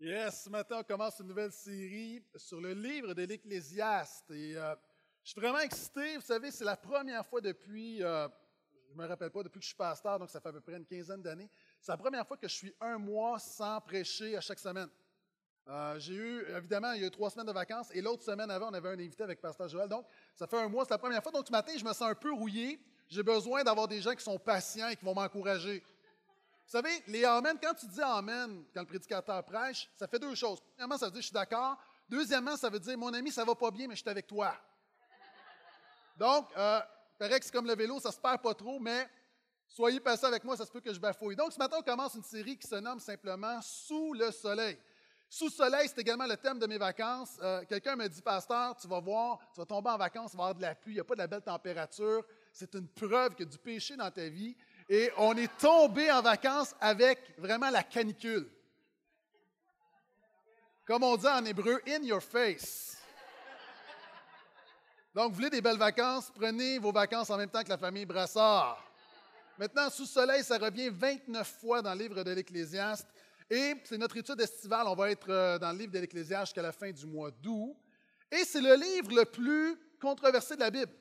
Yes, ce matin, on commence une nouvelle série sur le livre de l'Ecclésiaste. Et euh, je suis vraiment excité. Vous savez, c'est la première fois depuis, euh, je ne me rappelle pas, depuis que je suis pasteur, donc ça fait à peu près une quinzaine d'années, c'est la première fois que je suis un mois sans prêcher à chaque semaine. Euh, j'ai eu, évidemment, il y a eu trois semaines de vacances et l'autre semaine avant, on avait un invité avec Pasteur Joël. Donc, ça fait un mois, c'est la première fois. Donc, ce matin, je me sens un peu rouillé. J'ai besoin d'avoir des gens qui sont patients et qui vont m'encourager. Vous savez, les Amen, quand tu dis Amen, quand le prédicateur prêche, ça fait deux choses. Premièrement, ça veut dire je suis d'accord. Deuxièmement, ça veut dire mon ami, ça va pas bien, mais je suis avec toi. Donc, euh, paraît que c'est comme le vélo, ça se perd pas trop, mais soyez patient avec moi, ça se peut que je bafouille. Donc, ce matin, on commence une série qui se nomme simplement Sous le soleil. Sous le soleil, c'est également le thème de mes vacances. Euh, quelqu'un me dit, Pasteur, tu vas voir, tu vas tomber en vacances, il va avoir de la pluie, il n'y a pas de la belle température. C'est une preuve a du péché dans ta vie et on est tombé en vacances avec vraiment la canicule. Comme on dit en hébreu, in your face. Donc, vous voulez des belles vacances, prenez vos vacances en même temps que la famille Brassard. Maintenant, sous soleil, ça revient 29 fois dans le livre de l'Ecclésiaste. Et c'est notre étude estivale. On va être euh, dans le livre de l'Ecclésiaste jusqu'à la fin du mois d'août. Et c'est le livre le plus controversé de la Bible.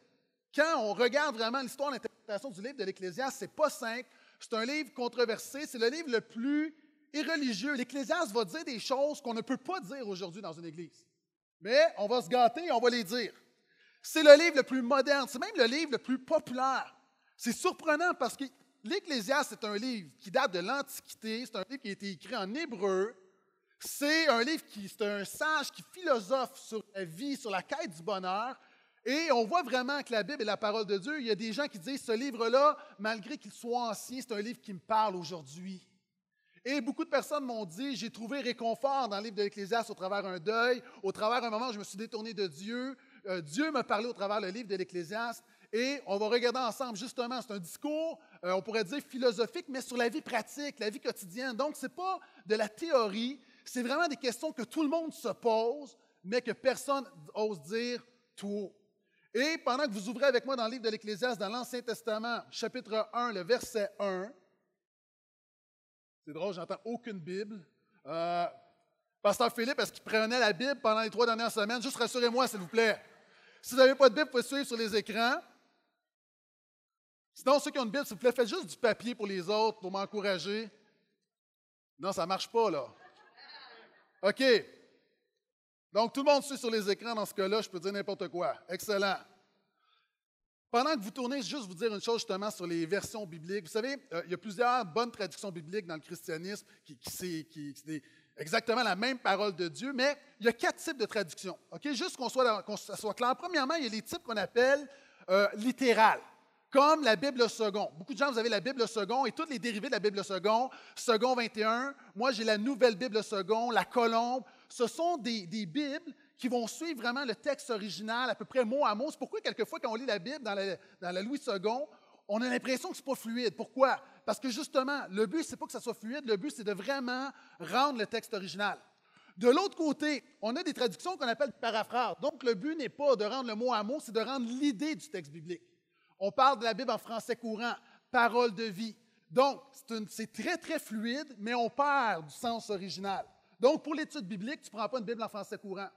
Quand on regarde vraiment l'histoire, l'interprétation du livre de l'Ecclésiaste, c'est pas simple. C'est un livre controversé. C'est le livre le plus irreligieux. L'Ecclésiaste va dire des choses qu'on ne peut pas dire aujourd'hui dans une église. Mais on va se gâter et on va les dire. C'est le livre le plus moderne. C'est même le livre le plus populaire. C'est surprenant parce que l'Ecclésiaste, c'est un livre qui date de l'Antiquité. C'est un livre qui a été écrit en hébreu. C'est un livre qui, c'est un sage qui philosophe sur la vie, sur la quête du bonheur. Et on voit vraiment que la Bible est la parole de Dieu. Il y a des gens qui disent, ce livre-là, malgré qu'il soit ancien, c'est un livre qui me parle aujourd'hui. Et beaucoup de personnes m'ont dit, j'ai trouvé réconfort dans le livre de l'Ecclésiaste au travers d'un deuil, au travers d'un moment où je me suis détourné de Dieu. Euh, Dieu m'a parlé au travers le livre de l'Ecclésiaste. Et on va regarder ensemble, justement, c'est un discours, euh, on pourrait dire philosophique, mais sur la vie pratique, la vie quotidienne. Donc, ce n'est pas de la théorie, c'est vraiment des questions que tout le monde se pose, mais que personne n'ose dire tout haut. Et pendant que vous ouvrez avec moi dans le livre de l'Ecclésiaste, dans l'Ancien Testament, chapitre 1, le verset 1, c'est drôle, j'entends aucune Bible. Euh, Pasteur Philippe, est-ce qu'il prenait la Bible pendant les trois dernières semaines? Juste rassurez-moi, s'il vous plaît. Si vous n'avez pas de Bible, vous pouvez suivre sur les écrans. Sinon, ceux qui ont une Bible, s'il vous plaît, faites juste du papier pour les autres, pour m'encourager. Non, ça ne marche pas, là. OK. Donc, tout le monde suit sur les écrans dans ce cas-là, je peux dire n'importe quoi. Excellent. Pendant que vous tournez, juste vous dire une chose justement sur les versions bibliques. Vous savez, euh, il y a plusieurs bonnes traductions bibliques dans le christianisme qui, qui, c'est exactement la même parole de Dieu, mais il y a quatre types de traductions. OK? Juste qu'on soit, soit clair. Premièrement, il y a les types qu'on appelle euh, littérales comme la Bible second. Beaucoup de gens, vous avez la Bible second et tous les dérivés de la Bible second, second 21. Moi, j'ai la nouvelle Bible second, la colombe ce sont des, Bibles qui vont suivre vraiment le texte original à peu près mot à mot. C'est pourquoi, quelquefois, quand on lit la Bible dans la, Louis II, on a l'impression que ce n'est pas fluide. Pourquoi? Parce que justement, le but, ce n'est pas que ça soit fluide, le but, c'est de vraiment rendre le texte original. De l'autre côté, on a des traductions qu'on appelle paraphrases. Donc, le but n'est pas de rendre le mot à mot, c'est de rendre l'idée du texte biblique. On parle de la Bible en français courant, parole de vie. Donc, c'est très, très fluide, mais on perd du sens original. Donc, pour l'étude biblique, tu ne prends pas une Bible en français courant.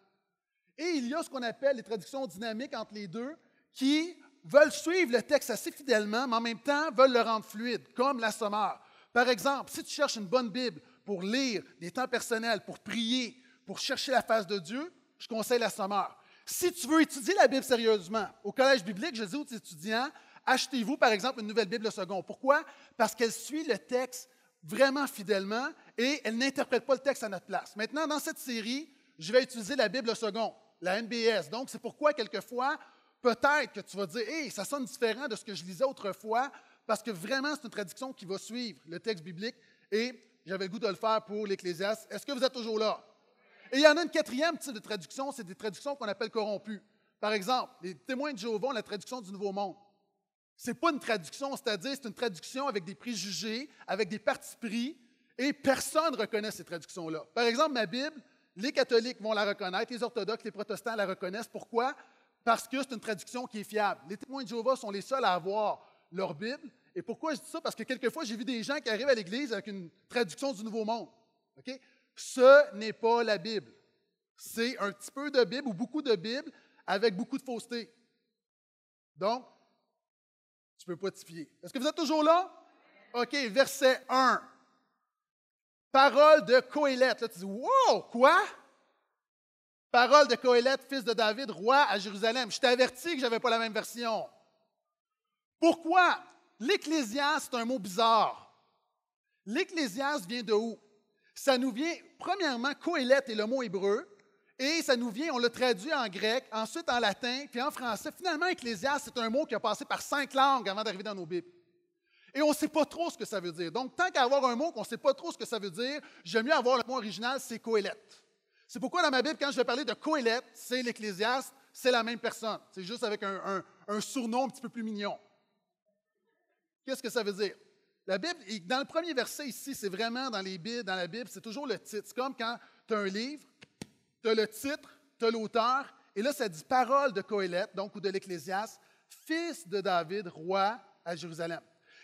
Et il y a ce qu'on appelle les traductions dynamiques entre les deux qui veulent suivre le texte assez fidèlement, mais en même temps veulent le rendre fluide, comme la sommeur. Par exemple, si tu cherches une bonne Bible pour lire des temps personnels, pour prier, pour chercher la face de Dieu, je conseille la sommeur. Si tu veux étudier la Bible sérieusement, au collège biblique, je dis aux étudiants, achetez-vous par exemple une nouvelle Bible seconde. Pourquoi? Parce qu'elle suit le texte vraiment fidèlement et elle n'interprète pas le texte à notre place. Maintenant, dans cette série, je vais utiliser la Bible second, la NBS. Donc, c'est pourquoi, quelquefois, peut-être que tu vas dire Hé, ça sonne différent de ce que je lisais autrefois, parce que vraiment, c'est une traduction qui va suivre le texte biblique et j'avais le goût de le faire pour l'Ecclésiaste. Est-ce que vous êtes toujours là? Et il y en a une quatrième type de traduction, c'est des traductions qu'on appelle corrompues. Par exemple, les témoins de Jéhovah ont la traduction du Nouveau Monde. N'est pas une traduction, c'est-à-dire c'est une traduction avec des préjugés, avec des partis pris, et personne ne reconnaît ces traductions-là. Par exemple, ma Bible, les catholiques vont la reconnaître, les orthodoxes, les protestants la reconnaissent. Pourquoi? Parce que c'est une traduction qui est fiable. Les témoins de Jéhovah sont les seuls à avoir leur Bible. Et pourquoi je dis ça? Parce que quelquefois, j'ai vu des gens qui arrivent à l'Église avec une traduction du Nouveau Monde. Ce n'est pas la Bible. C'est un petit peu de Bible ou beaucoup de Bible avec beaucoup de fausseté. Donc, tu peux pas te fier. Est-ce que vous êtes toujours là? OK, verset 1. Parole de Coëlette. Là, tu dis, wow, quoi? Parole de Coëlette, fils de David, roi à Jérusalem. Je t'avertis que je n'avais pas la même version. Pourquoi? L'Ecclésiaste, c'est un mot bizarre. L'Ecclésiaste vient de où? Ça nous vient, premièrement, Coëlette est le mot hébreu, et ça nous vient, on l'a traduit en grec, ensuite en latin, puis en français. Finalement, Ecclésiaste, c'est un mot qui a passé par cinq langues avant d'arriver dans nos Bibles. Et on ne sait pas trop ce que ça veut dire. Donc, tant qu'à avoir un mot qu'on ne sait pas trop ce que ça veut dire, j'aime mieux avoir le mot original, c'est Coëlette. C'est pourquoi dans ma Bible, quand je vais parler de Coëlette, c'est l'Ecclésiaste, c'est la même personne. C'est juste avec un, un, surnom un petit peu plus mignon. Qu'est-ce que ça veut dire? La Bible, dans le premier verset ici, c'est vraiment dans, les Bibles, dans la Bible, c'est toujours le titre. C'est comme quand tu as un livre, tu as le titre, tu as l'auteur, et là, ça dit parole de Coëlette, donc, ou de l'Ecclésiaste, fils de David, roi à Jérusalem.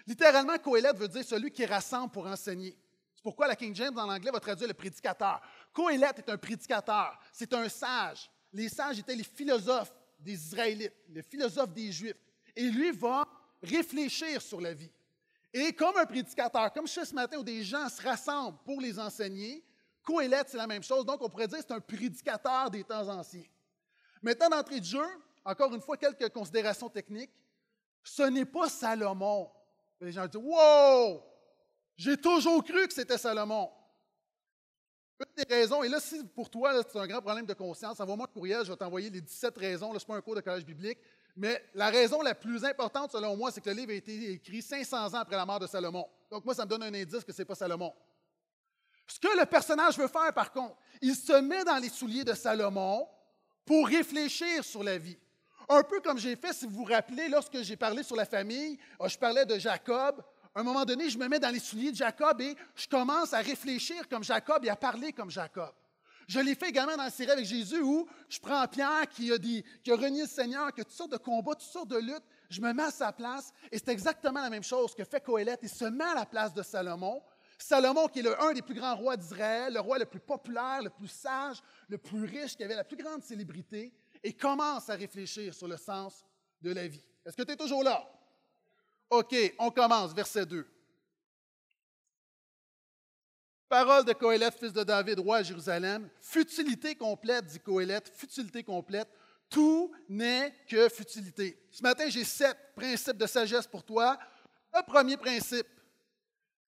Littéralement, Coëlette veut dire celui qui rassemble pour enseigner. C'est pourquoi la King James en anglais va traduire le prédicateur. Coëlette est un prédicateur, c'est un sage. Les sages étaient les philosophes des Israélites, les philosophes des Juifs. Et lui va réfléchir sur la vie. Et comme un prédicateur, comme je fais ce matin où des gens se rassemblent pour les enseigner, Coëlette, c'est la même chose. Donc, on pourrait dire que c'est un prédicateur des temps anciens. Maintenant, d'entrée de jeu, encore une fois, quelques considérations techniques. Ce n'est pas Salomon. Les gens disent Wow! J'ai toujours cru que c'était Salomon. Une des raisons, et là, si pour toi, c'est un grand problème de conscience, envoie-moi un courriel, je vais t'envoyer les 17 raisons. Ce n'est pas un cours de collège biblique. Mais la raison la plus importante, selon moi, c'est que le livre a été écrit 500 ans après la mort de Salomon. Donc, moi, ça me donne un indice que ce n'est pas Salomon. Ce que le personnage veut faire, par contre, il se met dans les souliers de Salomon pour réfléchir sur la vie. Un peu comme j'ai fait, si vous vous rappelez, lorsque j'ai parlé sur la famille, euh, je parlais de Jacob. À un moment donné, je me mets dans les souliers de Jacob et je commence à réfléchir comme Jacob et à parler comme Jacob. Je l'ai fait également dans la série avec Jésus où je prends Pierre qui a, renié le Seigneur, qui a toutes sortes de combats, toutes sortes de luttes. Je me mets à sa place et c'est exactement la même chose que fait Coëlette. Il se met à la place de Salomon Salomon, qui est le, un des plus grands rois d'Israël, le roi le plus populaire, le plus sage, le plus riche, qui avait la plus grande célébrité, et commence à réfléchir sur le sens de la vie. Est-ce que tu es toujours là? OK, on commence, verset 2. Parole de Coëlette, fils de David, roi à Jérusalem. Futilité complète, dit Coëlette, futilité complète. Tout n'est que futilité. Ce matin, j'ai sept principes de sagesse pour toi. Le premier principe,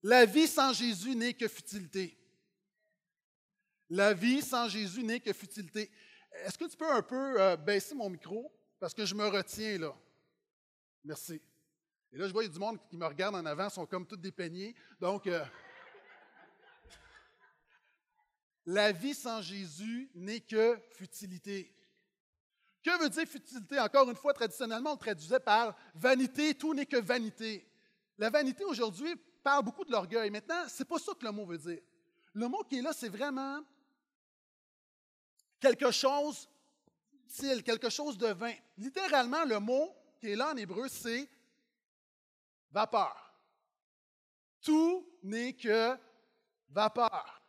la vie sans Jésus n'est que futilité. La vie sans Jésus n'est que futilité. Est-ce que tu peux un peu euh, baisser mon micro? Parce que je me retiens là. Merci. Et là, je vois, il y a du monde qui me regarde en avant, sont comme tous des. Donc, euh, la vie sans Jésus n'est que futilité. Que veut dire futilité? Encore une fois, traditionnellement, on traduisait par vanité, tout n'est que vanité. La vanité aujourd'hui, parle beaucoup de l'orgueil. Maintenant, ce n'est pas ça que le mot veut dire. Le mot qui est là, c'est vraiment quelque chose d'utile, quelque chose de vain. Littéralement, le mot qui est là en hébreu, c'est vapeur. Tout n'est que vapeur.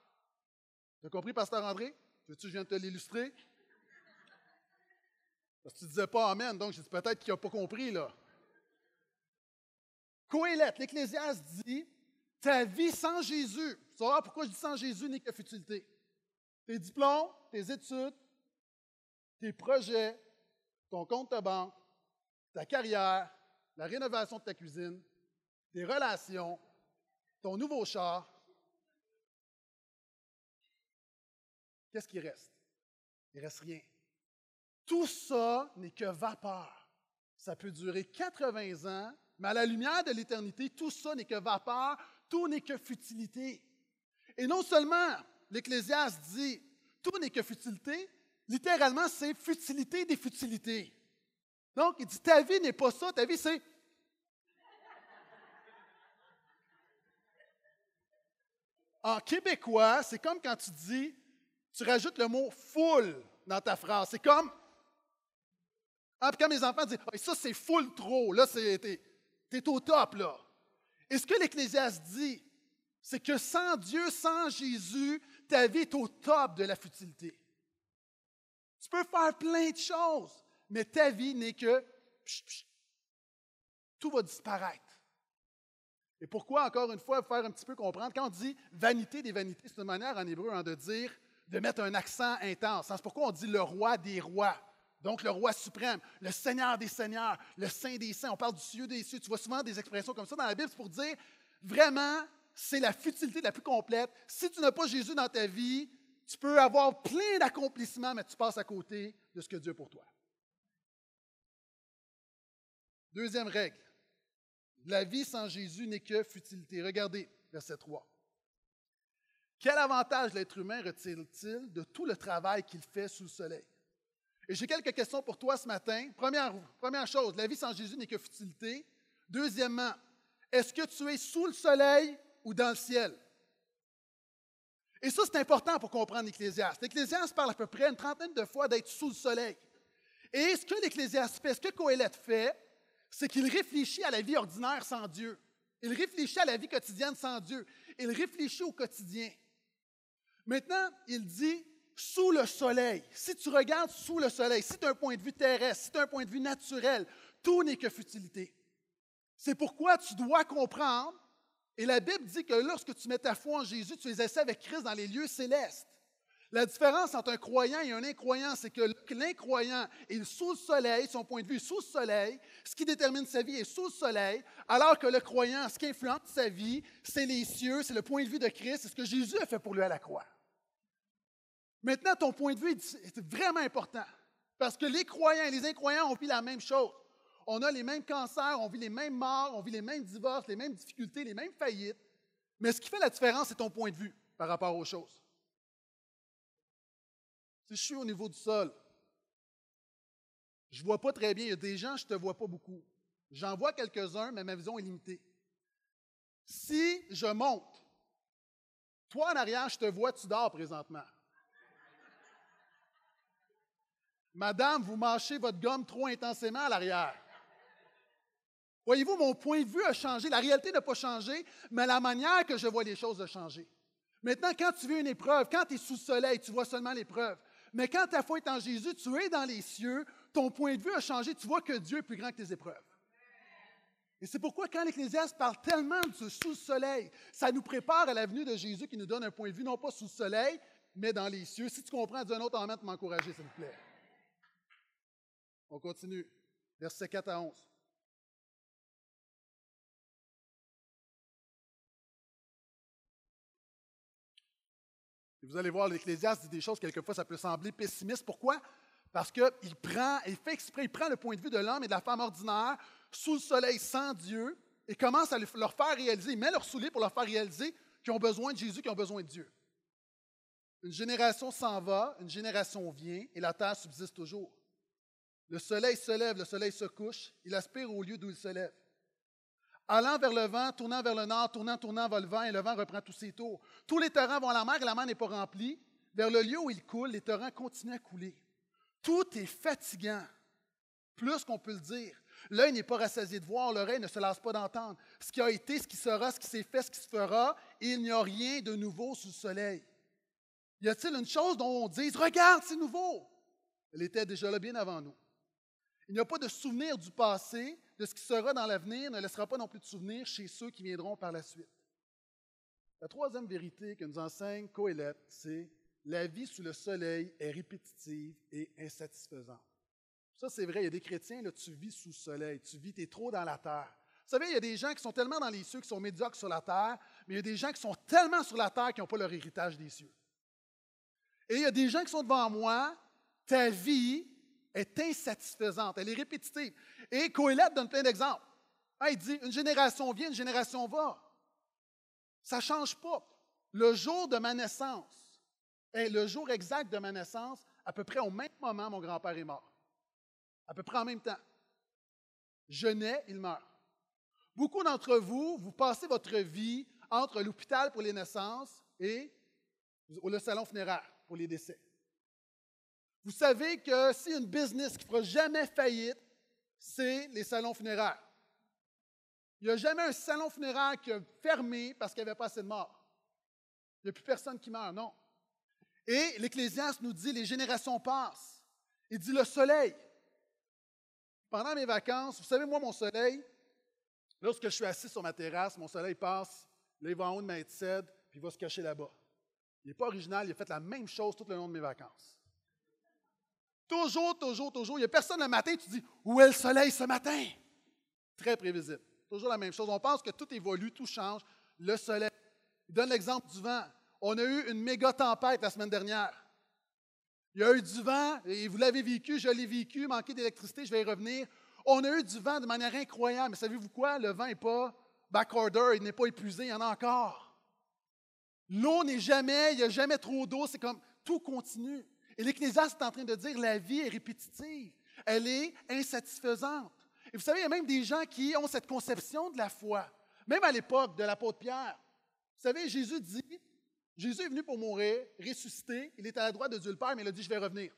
Tu as compris, Pasteur André? Veux-tu que je viens te l'illustrer? Parce que tu ne disais pas Amen, donc je dis peut-être qu'il n'a pas compris, là. Coëlette, l'Ecclésiaste dit Ta vie sans Jésus, tu vas pourquoi je dis sans Jésus n'est que futilité. Tes diplômes, tes études, tes projets, ton compte de banque, ta carrière, la rénovation de ta cuisine, tes relations, ton nouveau char. Qu'est-ce qui reste? Il ne reste rien. Tout ça n'est que vapeur. Ça peut durer 80 ans mais à la lumière de l'éternité, tout ça n'est que vapeur, tout n'est que futilité. Et non seulement l'Ecclésiaste dit tout n'est que futilité, littéralement, c'est futilité des futilités. Donc, il dit ta vie n'est pas ça, ta vie c'est. En québécois, c'est comme quand tu dis, tu rajoutes le mot full dans ta phrase. C'est comme. Ah, puis quand mes enfants disent, ça c'est full trop, là, c'est tu au top, là. Et ce que l'Ecclésiaste dit, c'est que sans Dieu, sans Jésus, ta vie est au top de la futilité. Tu peux faire plein de choses, mais ta vie n'est que tout va disparaître. Et pourquoi, encore une fois, faire un petit peu comprendre, quand on dit vanité des vanités, c'est une manière en hébreu hein, de dire, de mettre un accent intense. C'est pourquoi on dit le roi des rois. Donc, le roi suprême, le Seigneur des seigneurs, le Saint des saints. On parle du cieux des cieux. Tu vois souvent des expressions comme ça dans la Bible, pour dire vraiment, c'est la futilité la plus complète. Si tu n'as pas Jésus dans ta vie, tu peux avoir plein d'accomplissements, mais tu passes à côté de ce que Dieu a pour toi. Deuxième règle. La vie sans Jésus n'est que futilité. Regardez, verset 3. Quel avantage l'être humain retire-t-il de tout le travail qu'il fait sous le soleil? Et j'ai quelques questions pour toi ce matin. Première, chose, la vie sans Jésus n'est que futilité. Deuxièmement, est-ce que tu es sous le soleil ou dans le ciel? Et ça, c'est important pour comprendre l'Ecclésiaste. L'Ecclésiaste parle à peu près une trentaine de fois d'être sous le soleil. Et ce que l'Ecclésiaste fait, ce que Coëlette fait, c'est qu'il réfléchit à la vie ordinaire sans Dieu. Il réfléchit à la vie quotidienne sans Dieu. Il réfléchit au quotidien. Maintenant, il dit sous le soleil. Si tu regardes sous le soleil, si tu as un point de vue terrestre, si tu as un point de vue naturel, tout n'est que futilité. C'est pourquoi tu dois comprendre, et la Bible dit que lorsque tu mets ta foi en Jésus, tu es assis avec Christ dans les lieux célestes. La différence entre un croyant et un incroyant, c'est que l'incroyant est sous le soleil, son point de vue est sous le soleil, ce qui détermine sa vie est sous le soleil, alors que le croyant, ce qui influence sa vie, c'est les cieux, c'est le point de vue de Christ, c'est ce que Jésus a fait pour lui à la croix. Maintenant, ton point de vue est vraiment important, parce que les croyants et les incroyants ont vu la même chose. On a les mêmes cancers, on vit les mêmes morts, on vit les mêmes divorces, les mêmes difficultés, les mêmes faillites, mais ce qui fait la différence, c'est ton point de vue par rapport aux choses. Si je suis au niveau du sol, je ne vois pas très bien. Il y a des gens, je ne te vois pas beaucoup. J'en vois quelques-uns, mais ma vision est limitée. Si je monte, toi en arrière, je te vois, tu dors présentement. Madame, vous mâchez votre gomme trop intensément à l'arrière. Voyez-vous, mon point de vue a changé. La réalité n'a pas changé, mais la manière que je vois les choses a changé. Maintenant, quand tu vis une épreuve, quand tu es sous le soleil, tu vois seulement l'épreuve. Mais quand ta foi est en Jésus, tu es dans les cieux, ton point de vue a changé, tu vois que Dieu est plus grand que tes épreuves. Et c'est pourquoi quand l'Ecclésiaste parle tellement de sous le soleil, ça nous prépare à la venue de Jésus qui nous donne un point de vue, non pas sous le soleil, mais dans les cieux. Si tu comprends, dis un autre en de m'encourager, s'il vous plaît. On continue. Versets 4 à 11. Et vous allez voir, l'Ecclésiaste dit des choses, quelquefois, ça peut sembler pessimiste. Pourquoi? Parce qu'il prend, il fait exprès, il prend le point de vue de l'homme et de la femme ordinaire, sous le soleil, sans Dieu, et commence à leur faire réaliser, il met leur souliers pour leur faire réaliser qu'ils ont besoin de Jésus, qu'ils ont besoin de Dieu. Une génération s'en va, une génération vient, et la terre subsiste toujours. Le soleil se lève, le soleil se couche, il aspire au lieu d'où il se lève. Allant vers le vent, tournant vers le nord, tournant, tournant va le vent, et le vent reprend tous ses tours. Tous les torrents vont à la mer, et la mer n'est pas remplie. Vers le lieu où il coule, les torrents continuent à couler. Tout est fatigant, plus qu'on peut le dire. L'œil n'est pas rassasié de voir, l'oreille ne se lasse pas d'entendre. Ce qui a été, ce qui sera, ce qui s'est fait, ce qui se fera, et il n'y a rien de nouveau sous le soleil. Y a-t-il une chose dont on dise, regarde, c'est nouveau? Elle était déjà là bien avant nous. Il n'y a pas de souvenir du passé, de ce qui sera dans l'avenir, ne laissera pas non plus de souvenir chez ceux qui viendront par la suite. La troisième vérité que nous enseigne Coëlette, c'est la vie sous le soleil est répétitive et insatisfaisante. Ça, c'est vrai, il y a des chrétiens, là, tu vis sous le soleil, tu vis, tu es trop dans la terre. Vous savez, il y a des gens qui sont tellement dans les cieux, qui sont médiocres sur la terre, mais il y a des gens qui sont tellement sur la terre qui n'ont pas leur héritage des cieux. Et il y a des gens qui sont devant moi, ta vie est insatisfaisante, elle est répétitive. Et Coëlette donne plein d'exemples. Il dit, une génération vient, une génération va. Ça ne change pas. Le jour de ma naissance est le jour exact de ma naissance, à peu près au même moment, mon grand-père est mort. À peu près en même temps. Je nais, il meurt. Beaucoup d'entre vous, vous passez votre vie entre l'hôpital pour les naissances et le salon funéraire pour les décès. Vous savez que si une business qui ne fera jamais faillite, c'est les salons funéraires. Il n'y a jamais un salon funéraire qui a fermé parce qu'il n'y avait pas assez de morts. Il n'y a plus personne qui meurt, non. Et l'Ecclésiaste nous dit les générations passent. Il dit le soleil. Pendant mes vacances, vous savez, moi, mon soleil, lorsque je suis assis sur ma terrasse, mon soleil passe, là, il va en haut de ma puis il va se cacher là-bas. Il n'est pas original, il a fait la même chose tout le long de mes vacances. Toujours, toujours, toujours. Il n'y a personne le matin, tu dis Où est le soleil ce matin? Très prévisible. Toujours la même chose. On pense que tout évolue, tout change. Le soleil. Il donne l'exemple du vent. On a eu une méga tempête la semaine dernière. Il y a eu du vent, et vous l'avez vécu, je l'ai vécu, manqué d'électricité, je vais y revenir. On a eu du vent de manière incroyable, mais savez-vous quoi? Le vent n'est pas backorder, il n'est pas épuisé, il y en a encore. L'eau n'est jamais, il n'y a jamais trop d'eau, c'est comme tout continue. Et l'Ecclésiaste est en train de dire la vie est répétitive, elle est insatisfaisante. Et vous savez, il y a même des gens qui ont cette conception de la foi, même à l'époque de l'apôtre Pierre. Vous savez, Jésus dit Jésus est venu pour mourir, ressusciter, il est à la droite de Dieu le Père, mais il a dit Je vais revenir.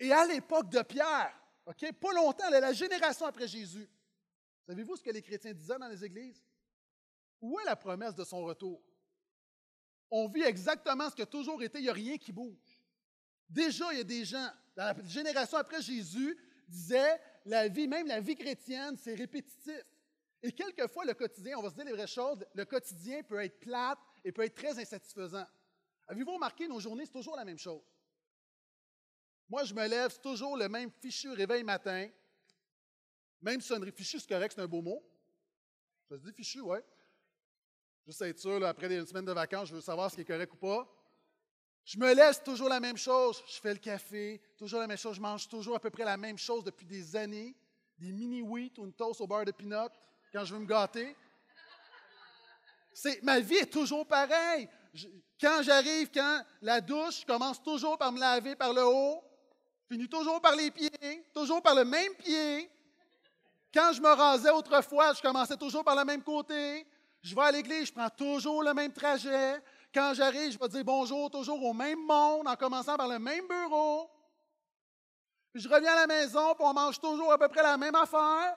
Et à l'époque de Pierre, pas longtemps, la génération après Jésus, savez-vous ce que les chrétiens disaient dans les églises? Où est la promesse de son retour? On vit exactement ce qui a toujours été, il n'y a rien qui bouge. Déjà, il y a des gens, dans la génération après Jésus, disaient la vie, même la vie chrétienne, c'est répétitif. Et quelquefois, le quotidien, on va se dire les vraies choses, le quotidien peut être plate et peut être très insatisfaisant. Avez-vous remarqué, nos journées, c'est toujours la même chose? Moi, je me lève, c'est toujours le même fichu réveil matin. Même sonnerie. Fichu, c'est correct, c'est un beau mot. Ça se dit fichu, oui. Juste être sûr, après une semaine de vacances, je veux savoir ce qui est correct ou pas. Je me laisse toujours la même chose. Je fais le café, toujours la même chose. Je mange toujours à peu près la même chose depuis des années. Des mini wheat ou une toast au beurre de pinot quand je veux me gâter. Ma vie est toujours pareille. quand j'arrive, quand la douche, je commence toujours par me laver par le haut, finis toujours par les pieds, toujours par le même pied. Quand je me rasais autrefois, je commençais toujours par le même côté. Je vais à l'église, je prends toujours le même trajet. Quand j'arrive, je vais dire bonjour toujours au même monde en commençant par le même bureau. Puis je reviens à la maison, puis on mange toujours à peu près la même affaire.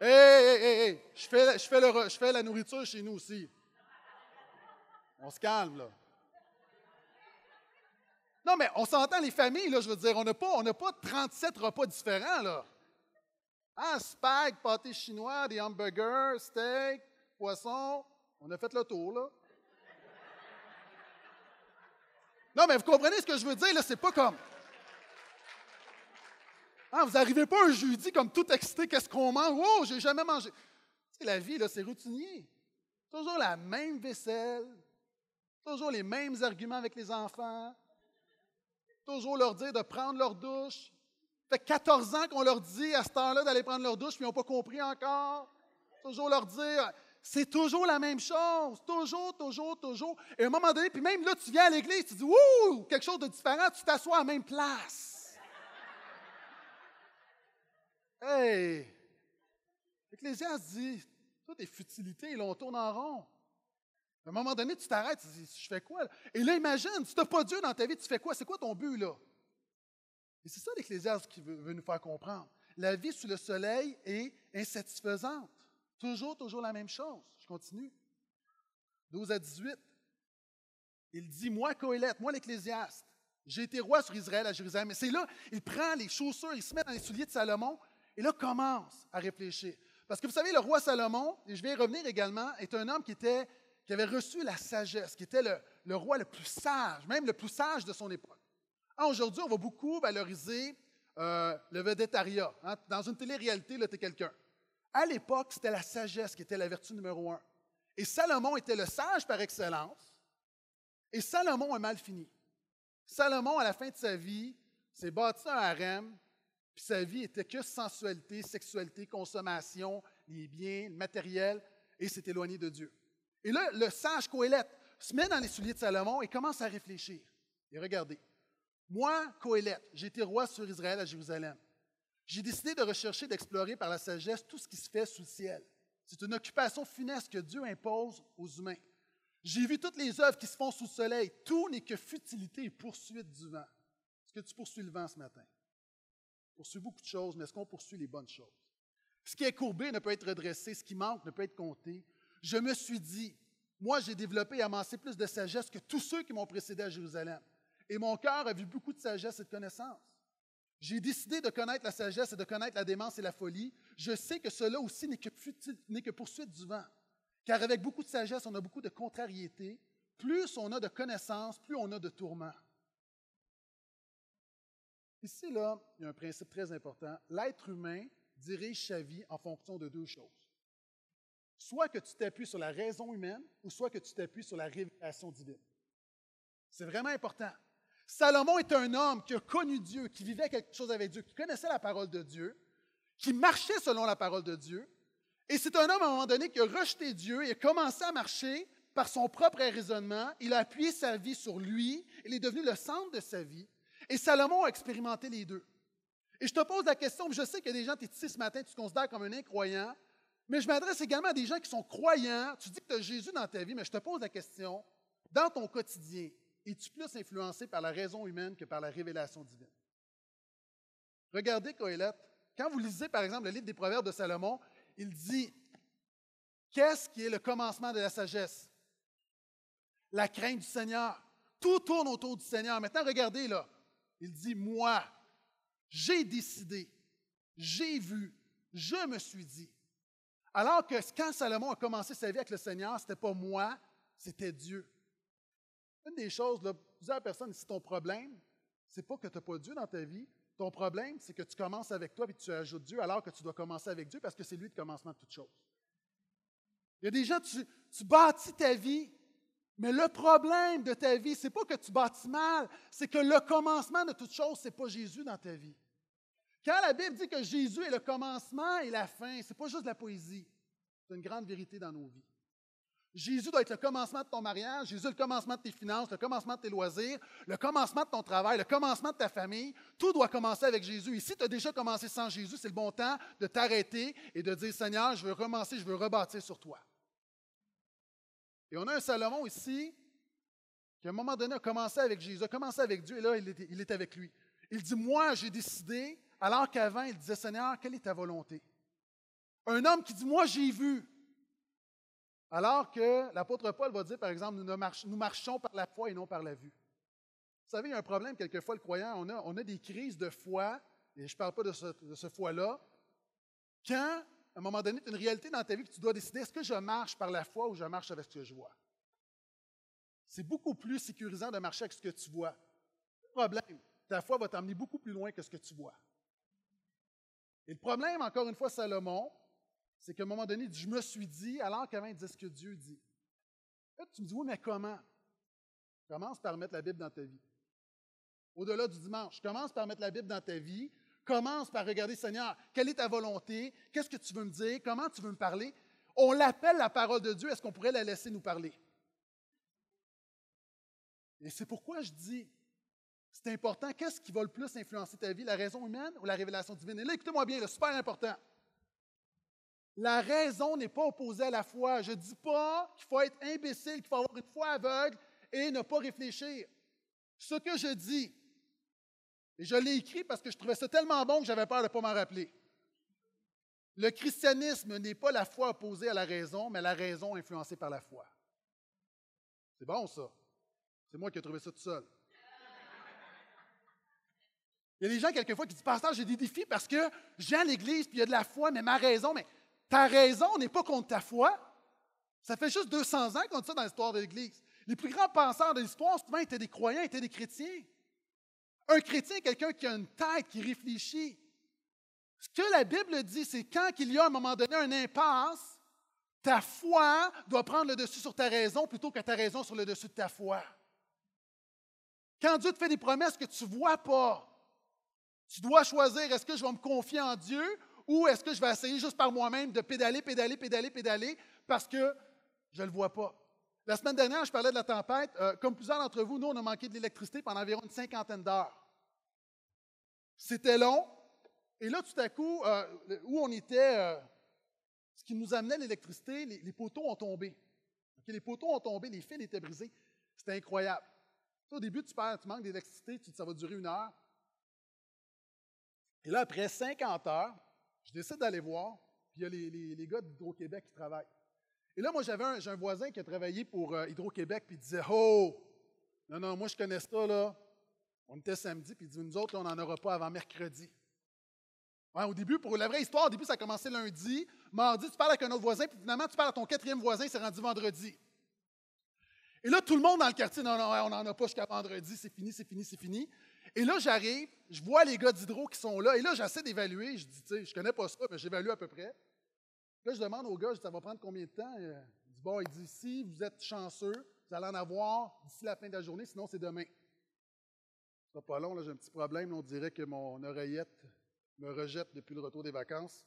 Hé, hé, hé, hé, je fais, je, fais le, je fais la nourriture chez nous aussi. On se calme, là. Non, mais on s'entend, les familles, là, je veux dire, on n'a pas, pas 37 repas différents, là. Ah, spag, pâté chinois, des hamburgers, steak, poisson. On a fait le tour, là. Non, mais vous comprenez ce que je veux dire, là? C'est pas comme. Ah, vous n'arrivez pas un jeudi comme tout excité, qu'est-ce qu'on mange? Oh, j'ai jamais mangé. C'est la vie, là, c'est routinier. Toujours la même vaisselle, toujours les mêmes arguments avec les enfants, toujours leur dire de prendre leur douche, fait 14 ans qu'on leur dit à ce temps-là d'aller prendre leur douche, puis ils n'ont pas compris encore. Toujours leur dire, c'est toujours la même chose. Toujours, toujours, toujours. Et à un moment donné, puis même là, tu viens à l'église, tu dis, ouh, quelque chose de différent, tu t'assois à la même place. hey! L'Ecclésiaste dit, tout est futilité, là, on tourne en rond. À un moment donné, tu t'arrêtes, tu dis, je fais quoi? Là? Et là, imagine, si tu n'as pas Dieu dans ta vie, tu fais quoi? C'est quoi ton but, là? Et c'est ça l'Ecclésiaste qui veut, nous faire comprendre. La vie sous le soleil est insatisfaisante. Toujours, toujours la même chose. Je continue. 12 à 18. Il dit, moi, Coëlette, moi, l'Ecclésiaste, j'ai été roi sur Israël à Jérusalem. Mais c'est là, il prend les chaussures, il se met dans les souliers de Salomon, et là, commence à réfléchir. Parce que vous savez, le roi Salomon, et je vais y revenir également, est un homme qui, était, qui avait reçu la sagesse, qui était le, roi le plus sage, même le plus sage de son époque. Ah, aujourd'hui, on va beaucoup valoriser euh, le vedettariat. Hein. Dans une télé-réalité, tu es quelqu'un. À l'époque, c'était la sagesse qui était la vertu numéro un. Et Salomon était le sage par excellence. Et Salomon a mal fini. Salomon, à la fin de sa vie, s'est bâti un harem, puis sa vie était que sensualité, sexualité, consommation, les biens, le matériel, et s'est éloigné de Dieu. Et là, le sage Coëlette se met dans les souliers de Salomon et commence à réfléchir. Et regardez, moi, Coëlette, j'ai été roi sur Israël à Jérusalem. J'ai décidé de rechercher, d'explorer par la sagesse tout ce qui se fait sous le ciel. C'est une occupation funeste que Dieu impose aux humains. J'ai vu toutes les œuvres qui se font sous le soleil. Tout n'est que futilité et poursuite du vent. Est-ce que tu poursuis le vent ce matin? Tu poursuis beaucoup de choses, mais est-ce qu'on poursuit les bonnes choses? Ce qui est courbé ne peut être redressé, ce qui manque ne peut être compté. Je me suis dit, moi, j'ai développé et amassé plus de sagesse que tous ceux qui m'ont précédé à Jérusalem. Et mon cœur a vu beaucoup de sagesse et de connaissance. J'ai décidé de connaître la sagesse et de connaître la démence et la folie. Je sais que cela aussi n'est que, poursuite du vent. Car avec beaucoup de sagesse, on a beaucoup de contrariétés. Plus on a de connaissances, plus on a de tourments. Ici, là, il y a un principe très important. L'être humain dirige sa vie en fonction de deux choses. Soit que tu t'appuies sur la raison humaine, ou soit que tu t'appuies sur la révélation divine. C'est vraiment important. Salomon est un homme qui a connu Dieu, qui vivait quelque chose avec Dieu, qui connaissait la parole de Dieu, qui marchait selon la parole de Dieu. Et c'est un homme, à un moment donné, qui a rejeté Dieu et a commencé à marcher par son propre raisonnement. Il a appuyé sa vie sur lui. Il est devenu le centre de sa vie. Et Salomon a expérimenté les deux. Et je te pose la question, je sais a des gens, tu es ici ce matin, tu te considères comme un incroyant, mais je m'adresse également à des gens qui sont croyants. Tu dis que tu as Jésus dans ta vie, mais je te pose la question, dans ton quotidien, es-tu plus influencé par la raison humaine que par la révélation divine? Regardez Coëlette. Quand vous lisez, par exemple, le livre des Proverbes de Salomon, il dit Qu'est-ce qui est le commencement de la sagesse? La crainte du Seigneur. Tout tourne autour du Seigneur. Maintenant, regardez là. Il dit, moi, j'ai décidé, j'ai vu, je me suis dit. Alors que quand Salomon a commencé sa vie avec le Seigneur, ce n'était pas moi, c'était Dieu. Une des choses, plusieurs personnes ici, ton problème, c'est pas que tu n'as pas Dieu dans ta vie. Ton problème, c'est que tu commences avec toi et tu ajoutes Dieu alors que tu dois commencer avec Dieu parce que c'est lui le commencement de toute chose. Il y a des gens, tu, bâtis ta vie mais le problème de ta vie, ce n'est pas que tu bâtis mal, c'est que le commencement de toute chose, ce n'est pas Jésus dans ta vie. Quand la Bible dit que Jésus est le commencement et la fin, ce n'est pas juste de la poésie, c'est une grande vérité dans nos vies. Jésus doit être le commencement de ton mariage, Jésus le commencement de tes finances, le commencement de tes loisirs, le commencement de ton travail, le commencement de ta famille. Tout doit commencer avec Jésus. Et si tu as déjà commencé sans Jésus, c'est le bon temps de t'arrêter et de dire, Seigneur, je veux recommencer, je veux rebâtir sur toi. Et on a un Salomon ici qui, à un moment donné, a commencé avec Jésus, a commencé avec Dieu, et là, il est avec lui. Il dit, moi, j'ai décidé, alors qu'avant, il disait, Seigneur, quelle est ta volonté? Un homme qui dit, moi, j'ai vu. Alors que l'apôtre Paul va dire, par exemple, nous, marchons par la foi et non par la vue. Vous savez, il y a un problème, quelquefois, le croyant, on a, on a des crises de foi, et je ne parle pas de ce, de ce foi-là, quand à un moment donné, tu as une réalité dans ta vie que tu dois décider est-ce que je marche par la foi ou je marche avec ce que je vois? C'est beaucoup plus sécurisant de marcher avec ce que tu vois. Le problème, ta foi va t'emmener beaucoup plus loin que ce que tu vois. Et le problème, encore une fois, Salomon, c'est qu'à un moment donné, je me suis dit, alors qu'avant, il disait ce que Dieu dit. Là, tu me dis, oui, mais comment? Commence par mettre la Bible dans ta vie. Au-delà du dimanche, commence par mettre la Bible dans ta vie, Commence par regarder, Seigneur, quelle est ta volonté? Qu'est-ce que tu veux me dire? Comment tu veux me parler? On l'appelle la parole de Dieu. Est-ce qu'on pourrait la laisser nous parler? Et c'est pourquoi je dis, c'est important. Qu'est-ce qui va le plus influencer ta vie, la raison humaine ou la révélation divine? Et là, écoutez-moi bien, c'est super important. La raison n'est pas opposée à la foi. Je ne dis pas qu'il faut être imbécile, qu'il faut avoir une foi aveugle et ne pas réfléchir. Ce que je dis, et je l'ai écrit parce que je trouvais ça tellement bon que j'avais peur de ne pas m'en rappeler. Le christianisme n'est pas la foi opposée à la raison, mais la raison influencée par la foi. C'est bon, ça. C'est moi qui ai trouvé ça tout seul. Il y a des gens, quelquefois, qui disent Pasteur, j'ai des défis parce que j'ai à l'Église, puis il y a de la foi, mais ma raison, mais ta raison n'est pas contre ta foi. Ça fait juste 200 ans qu'on dit ça dans l'histoire de l'Église. Les plus grands penseurs de l'histoire, souvent, étaient des croyants, étaient des chrétiens. Un chrétien est quelqu'un qui a une tête, qui réfléchit. Ce que la Bible dit, c'est quand il y a à un moment donné un impasse, ta foi doit prendre le dessus sur ta raison plutôt que ta raison sur le dessus de ta foi. Quand Dieu te fait des promesses que tu ne vois pas, tu dois choisir est-ce que je vais me confier en Dieu ou est-ce que je vais essayer juste par moi-même de pédaler, pédaler, pédaler, pédaler parce que je ne le vois pas? La semaine dernière, je parlais de la tempête. Euh, comme plusieurs d'entre vous, nous, on a manqué de l'électricité pendant environ une cinquantaine d'heures. C'était long. Et là, tout à coup, euh, où on était, euh, ce qui nous amenait l'électricité, les, poteaux ont tombé. les poteaux ont tombé, les fils étaient brisés. C'était incroyable. Au début, tu, perds, tu manques d'électricité, ça va durer une heure. Et là, après 50 heures, je décide d'aller voir, puis il y a les, les gars d'Hydro-Québec qui travaillent. Et là, moi, j'avais un, j'ai un voisin qui a travaillé pour euh, Hydro-Québec, puis il disait Oh, non, non, moi, je connais ça, là. On était samedi, puis il dit Nous autres, on n'en aura pas avant mercredi. Ouais, au début, pour la vraie histoire, au début, ça a commencé lundi. Mardi, tu parles avec un autre voisin, puis finalement, tu parles à ton quatrième voisin, c'est rendu vendredi. Et là, tout le monde dans le quartier, non, non, on n'en a pas jusqu'à vendredi, c'est fini, c'est fini, c'est fini. Et là, j'arrive, je vois les gars d'Hydro qui sont là, et là, j'essaie d'évaluer. Je dis, tu sais, je connais pas ça, mais j'évalue à peu près. Là, je demande aux gars, ça va prendre combien de temps? Il dit, bon, il dit, si vous êtes chanceux, vous allez en avoir d'ici la fin de la journée, sinon c'est demain. C'est pas long, là, j'ai un petit problème. on dirait que mon oreillette me rejette depuis le retour des vacances.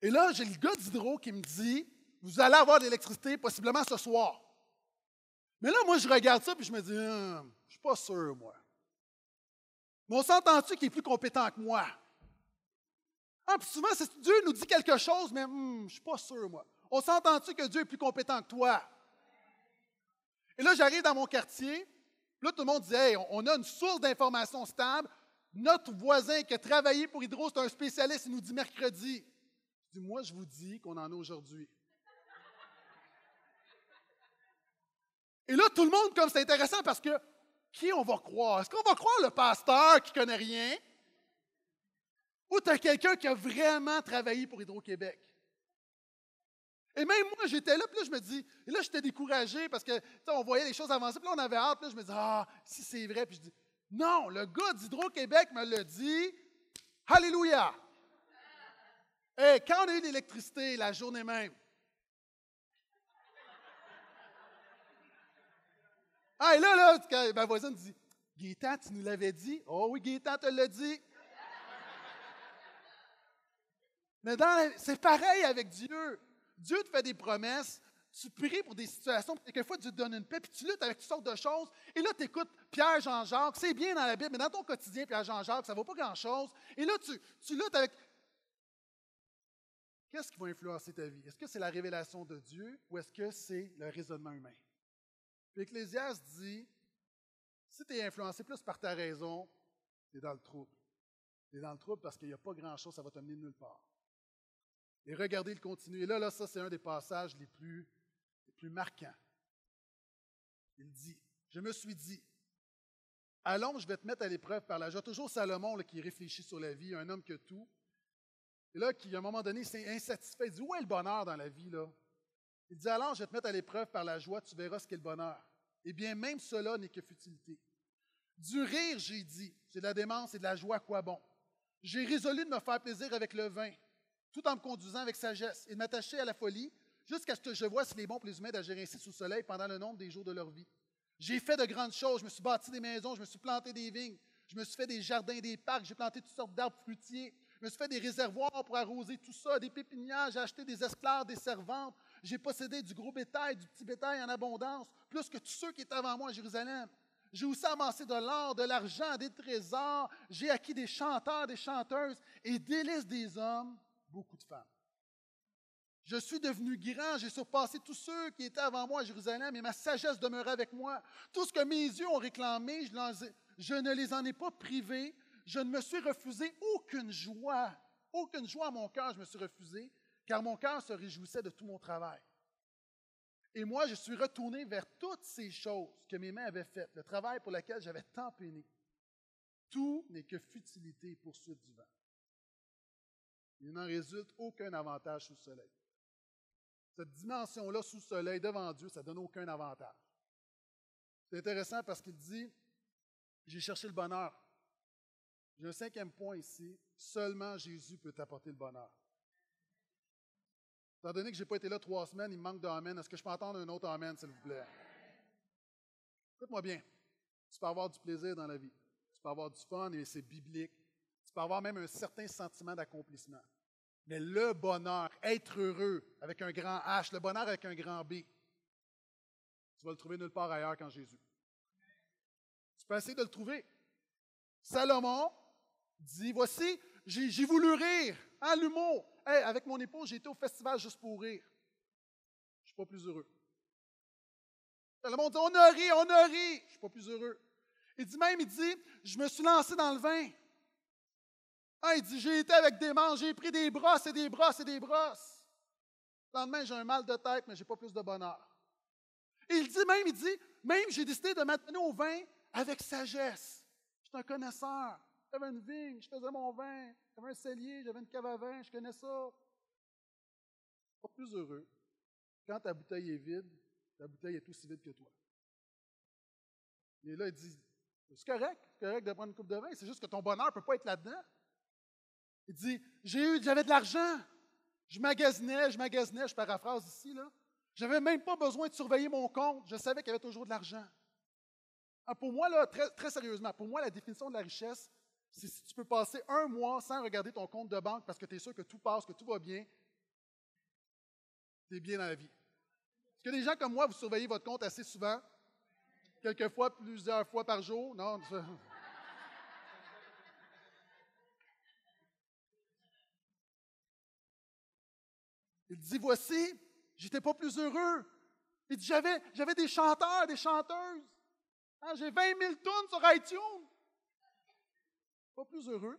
Et là, j'ai le gars d'Hydro qui me dit Vous allez avoir de l'électricité possiblement ce soir. Mais là, moi, je regarde ça et je me dis hum, Je ne suis pas sûr, moi. Mais on s'entend-tu qu'il est plus compétent que moi? Ah, puis souvent, Dieu nous dit quelque chose, mais hum, je ne suis pas sûr, moi. On s'entend-tu que Dieu est plus compétent que toi? Et là, j'arrive dans mon quartier. Là, tout le monde dit Hey, on a une source d'information stable. Notre voisin qui a travaillé pour Hydro, c'est un spécialiste, il nous dit mercredi. Je dis, moi, je vous dis qu'on en a aujourd'hui. Et là, tout le monde, comme c'est intéressant parce que qui on va croire? Est-ce qu'on va croire le pasteur qui ne connaît rien? Ou tu as quelqu'un qui a vraiment travaillé pour Hydro-Québec? Et même moi, j'étais là, puis là, je me dis, et là, j'étais découragé parce que, on voyait les choses avancer, puis là, on avait hâte, puis là, je me dis, ah, si c'est vrai, puis je dis, non, le gars d'Hydro-Québec me l'a dit. Alléluia! Et quand on a eu l'électricité la journée même, Ah, et là, là, ma voisine dit Gaétan, tu nous l'avais dit? Oh oui, Gaétan te l'a dit. Mais c'est pareil avec Dieu. Dieu te fait des promesses, tu pries pour des situations, quelquefois Dieu te donne une paix, puis tu luttes avec toutes sortes de choses. Et là, tu écoutes Pierre Jean-Jacques, c'est bien dans la Bible, mais dans ton quotidien, Pierre Jean-Jacques, ça ne vaut pas grand-chose. Et là, tu, tu luttes avec. Qu'est-ce qui va influencer ta vie? Est-ce que c'est la révélation de Dieu ou est-ce que c'est le raisonnement humain? Puis Ecclésiaste dit si tu es influencé plus par ta raison, tu es dans le trouble. Tu es dans le trouble parce qu'il n'y a pas grand-chose, ça va te mener nulle part. Et regardez le continue. Et là, là, ça, c'est un des passages les plus plus marquant. Il dit, je me suis dit, allons, je vais te mettre à l'épreuve par la joie. Toujours Salomon qui réfléchit sur la vie, un homme que tout. Et là, qui à un moment donné, s'est insatisfait. Il dit, où est le bonheur dans la vie? Là? Il dit, allons, je vais te mettre à l'épreuve par la joie, tu verras ce qu'est le bonheur. Eh bien, même cela n'est que futilité. Du rire, j'ai dit, c'est de la démence et de la joie, quoi bon? J'ai résolu de me faire plaisir avec le vin, tout en me conduisant avec sagesse, et de m'attacher à la folie, jusqu'à ce que je vois s'il est bon pour les humains d'agir ainsi sous le soleil pendant le nombre des jours de leur vie. J'ai fait de grandes choses, je me suis bâti des maisons, je me suis planté des vignes, je me suis fait des jardins, des parcs, j'ai planté toutes sortes d'arbres fruitiers, je me suis fait des réservoirs pour arroser tout ça, des pépinières, j'ai acheté des esclaves, des servantes, j'ai possédé du gros bétail, du petit bétail en abondance, plus que tous ceux qui étaient avant moi à Jérusalem. J'ai aussi amassé de l'or, de l'argent, des trésors. J'ai acquis des chanteurs, des chanteuses et délices des hommes, beaucoup de femmes. Je suis devenu grand, j'ai surpassé tous ceux qui étaient avant moi à Jérusalem et ma sagesse demeurait avec moi. Tout ce que mes yeux ont réclamé, je, ne les en ai pas privés. Je ne me suis refusé aucune joie, aucune joie à mon cœur, je me suis refusé, car mon cœur se réjouissait de tout mon travail. Et moi, je suis retourné vers toutes ces choses que mes mains avaient faites, le travail pour lequel j'avais tant peiné. Tout n'est que futilité et poursuite du vent. Il n'en résulte aucun avantage sous le soleil cette dimension-là sous le soleil devant Dieu, ça ne donne aucun avantage. C'est intéressant parce qu'il dit, j'ai cherché le bonheur. J'ai un cinquième point ici, seulement Jésus peut t'apporter le bonheur. Étant donné que je n'ai pas été là trois semaines, il me manque d'amen. Est-ce que je peux entendre un autre amen, s'il vous plaît? Écoute-moi bien. Tu peux avoir du plaisir dans la vie. Tu peux avoir du fun et c'est biblique. Tu peux avoir même un certain sentiment d'accomplissement. Mais le bonheur, être heureux avec un grand H, le bonheur avec un grand B, tu vas le trouver nulle part ailleurs qu'en Jésus. Tu peux essayer de le trouver. Salomon dit, voici, j'ai voulu rire, hein, l'humour. avec mon épouse, j'ai été au festival juste pour rire. Je ne suis pas plus heureux. Salomon dit, on a ri, on a ri. Je ne suis pas plus heureux. Il dit même, il dit, je me suis lancé dans le vin. Ah, il dit, j'ai été avec des manches, j'ai pris des brosses et des brosses et des brosses. Le lendemain, j'ai un mal de tête, mais je n'ai pas plus de bonheur. Il dit même, il dit, même j'ai décidé de m'atteindre au vin avec sagesse. Je suis un connaisseur. J'avais une vigne, je faisais mon vin. J'avais un cellier, j'avais une cave à vin, je connais ça. Pas plus heureux quand ta bouteille est vide, ta bouteille est aussi vide que toi. Et là, il dit, c'est correct, c'est correct de prendre une coupe de vin, c'est juste que ton bonheur ne peut pas être là-dedans. Il dit, j'ai eu, j'avais de l'argent. Je magasinais, je magasinais, je paraphrase ici, là. J'avais même pas besoin de surveiller mon compte. Je savais qu'il y avait toujours de l'argent. Ah, pour moi, là, très, très, sérieusement, pour moi, la définition de la richesse, c'est si tu peux passer un mois sans regarder ton compte de banque parce que tu es sûr que tout passe, que tout va bien, tu es bien dans la vie. Est-ce que des gens comme moi, vous surveillez votre compte assez souvent? Quelquefois, plusieurs fois par jour? Non? Il dit, voici, j'étais pas plus heureux. Il dit, j'avais, des chanteurs, des chanteuses. Hein, j'ai 20 000 tonnes sur iTunes. Pas plus heureux.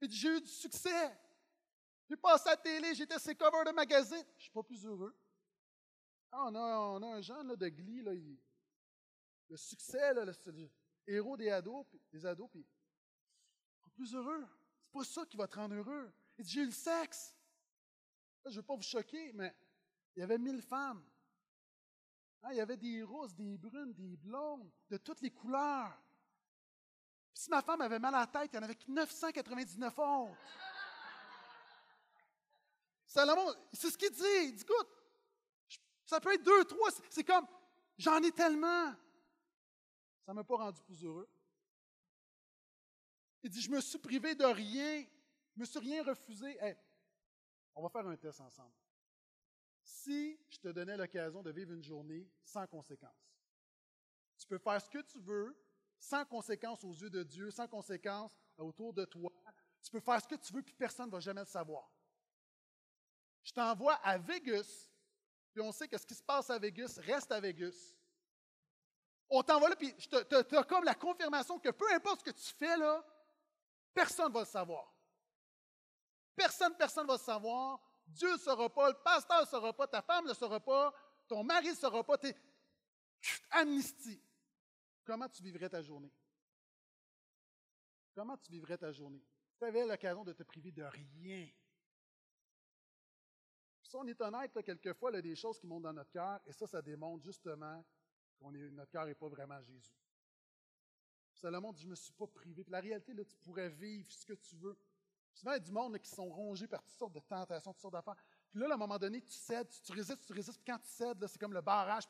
Il dit, j'ai eu du succès. J'ai passé à la télé, j'étais ses covers de magazine. Je suis pas plus heureux. Ah, on, a, un jeune de Glee, là, le succès, là, le, héros des ados, des ados, pas plus heureux. C'est pas ça qui va te rendre heureux. Il dit, j'ai eu le sexe je ne veux pas vous choquer, mais il y avait mille femmes. Hein, il y avait des roses, des brunes, des blondes, de toutes les couleurs. Si ma femme avait mal à la tête, il y en avait 999 autres. Salomon, c'est ce qu'il dit. Il dit, écoute, ça peut être deux, trois. C'est comme, j'en ai tellement. Ça ne m'a pas rendu plus heureux. Il dit, je me suis privé de rien. Je ne me suis rien refusé. On va faire un test ensemble. Si je te donnais l'occasion de vivre une journée sans conséquences, tu peux faire ce que tu veux, sans conséquences aux yeux de Dieu, sans conséquences autour de toi. Tu peux faire ce que tu veux, puis personne ne va jamais le savoir. Je t'envoie à Vegas, puis on sait que ce qui se passe à Vegas reste à Vegas. On t'envoie là, puis tu as comme la confirmation que peu importe ce que tu fais là, personne ne va le savoir. Personne, personne ne va savoir. Dieu ne saura pas, le pasteur ne saura pas, ta femme ne saura pas, ton mari ne saura pas. Amnistie. Comment tu vivrais ta journée? Comment tu vivrais ta journée? Tu avais l'occasion de te priver de rien. Si on est honnête, quelquefois, il y a des choses qui montent dans notre cœur, et ça, ça démontre justement que notre cœur n'est pas vraiment Jésus. Salomon dit, je ne me suis pas privé. la réalité, là, tu pourrais vivre ce que tu veux. Souvent, il y a du monde qui sont rongés par toutes sortes de tentations, toutes sortes d'affaires. Puis là, à un moment donné, tu cèdes, tu, résistes, tu résistes. Puis quand tu cèdes, c'est comme le barrage.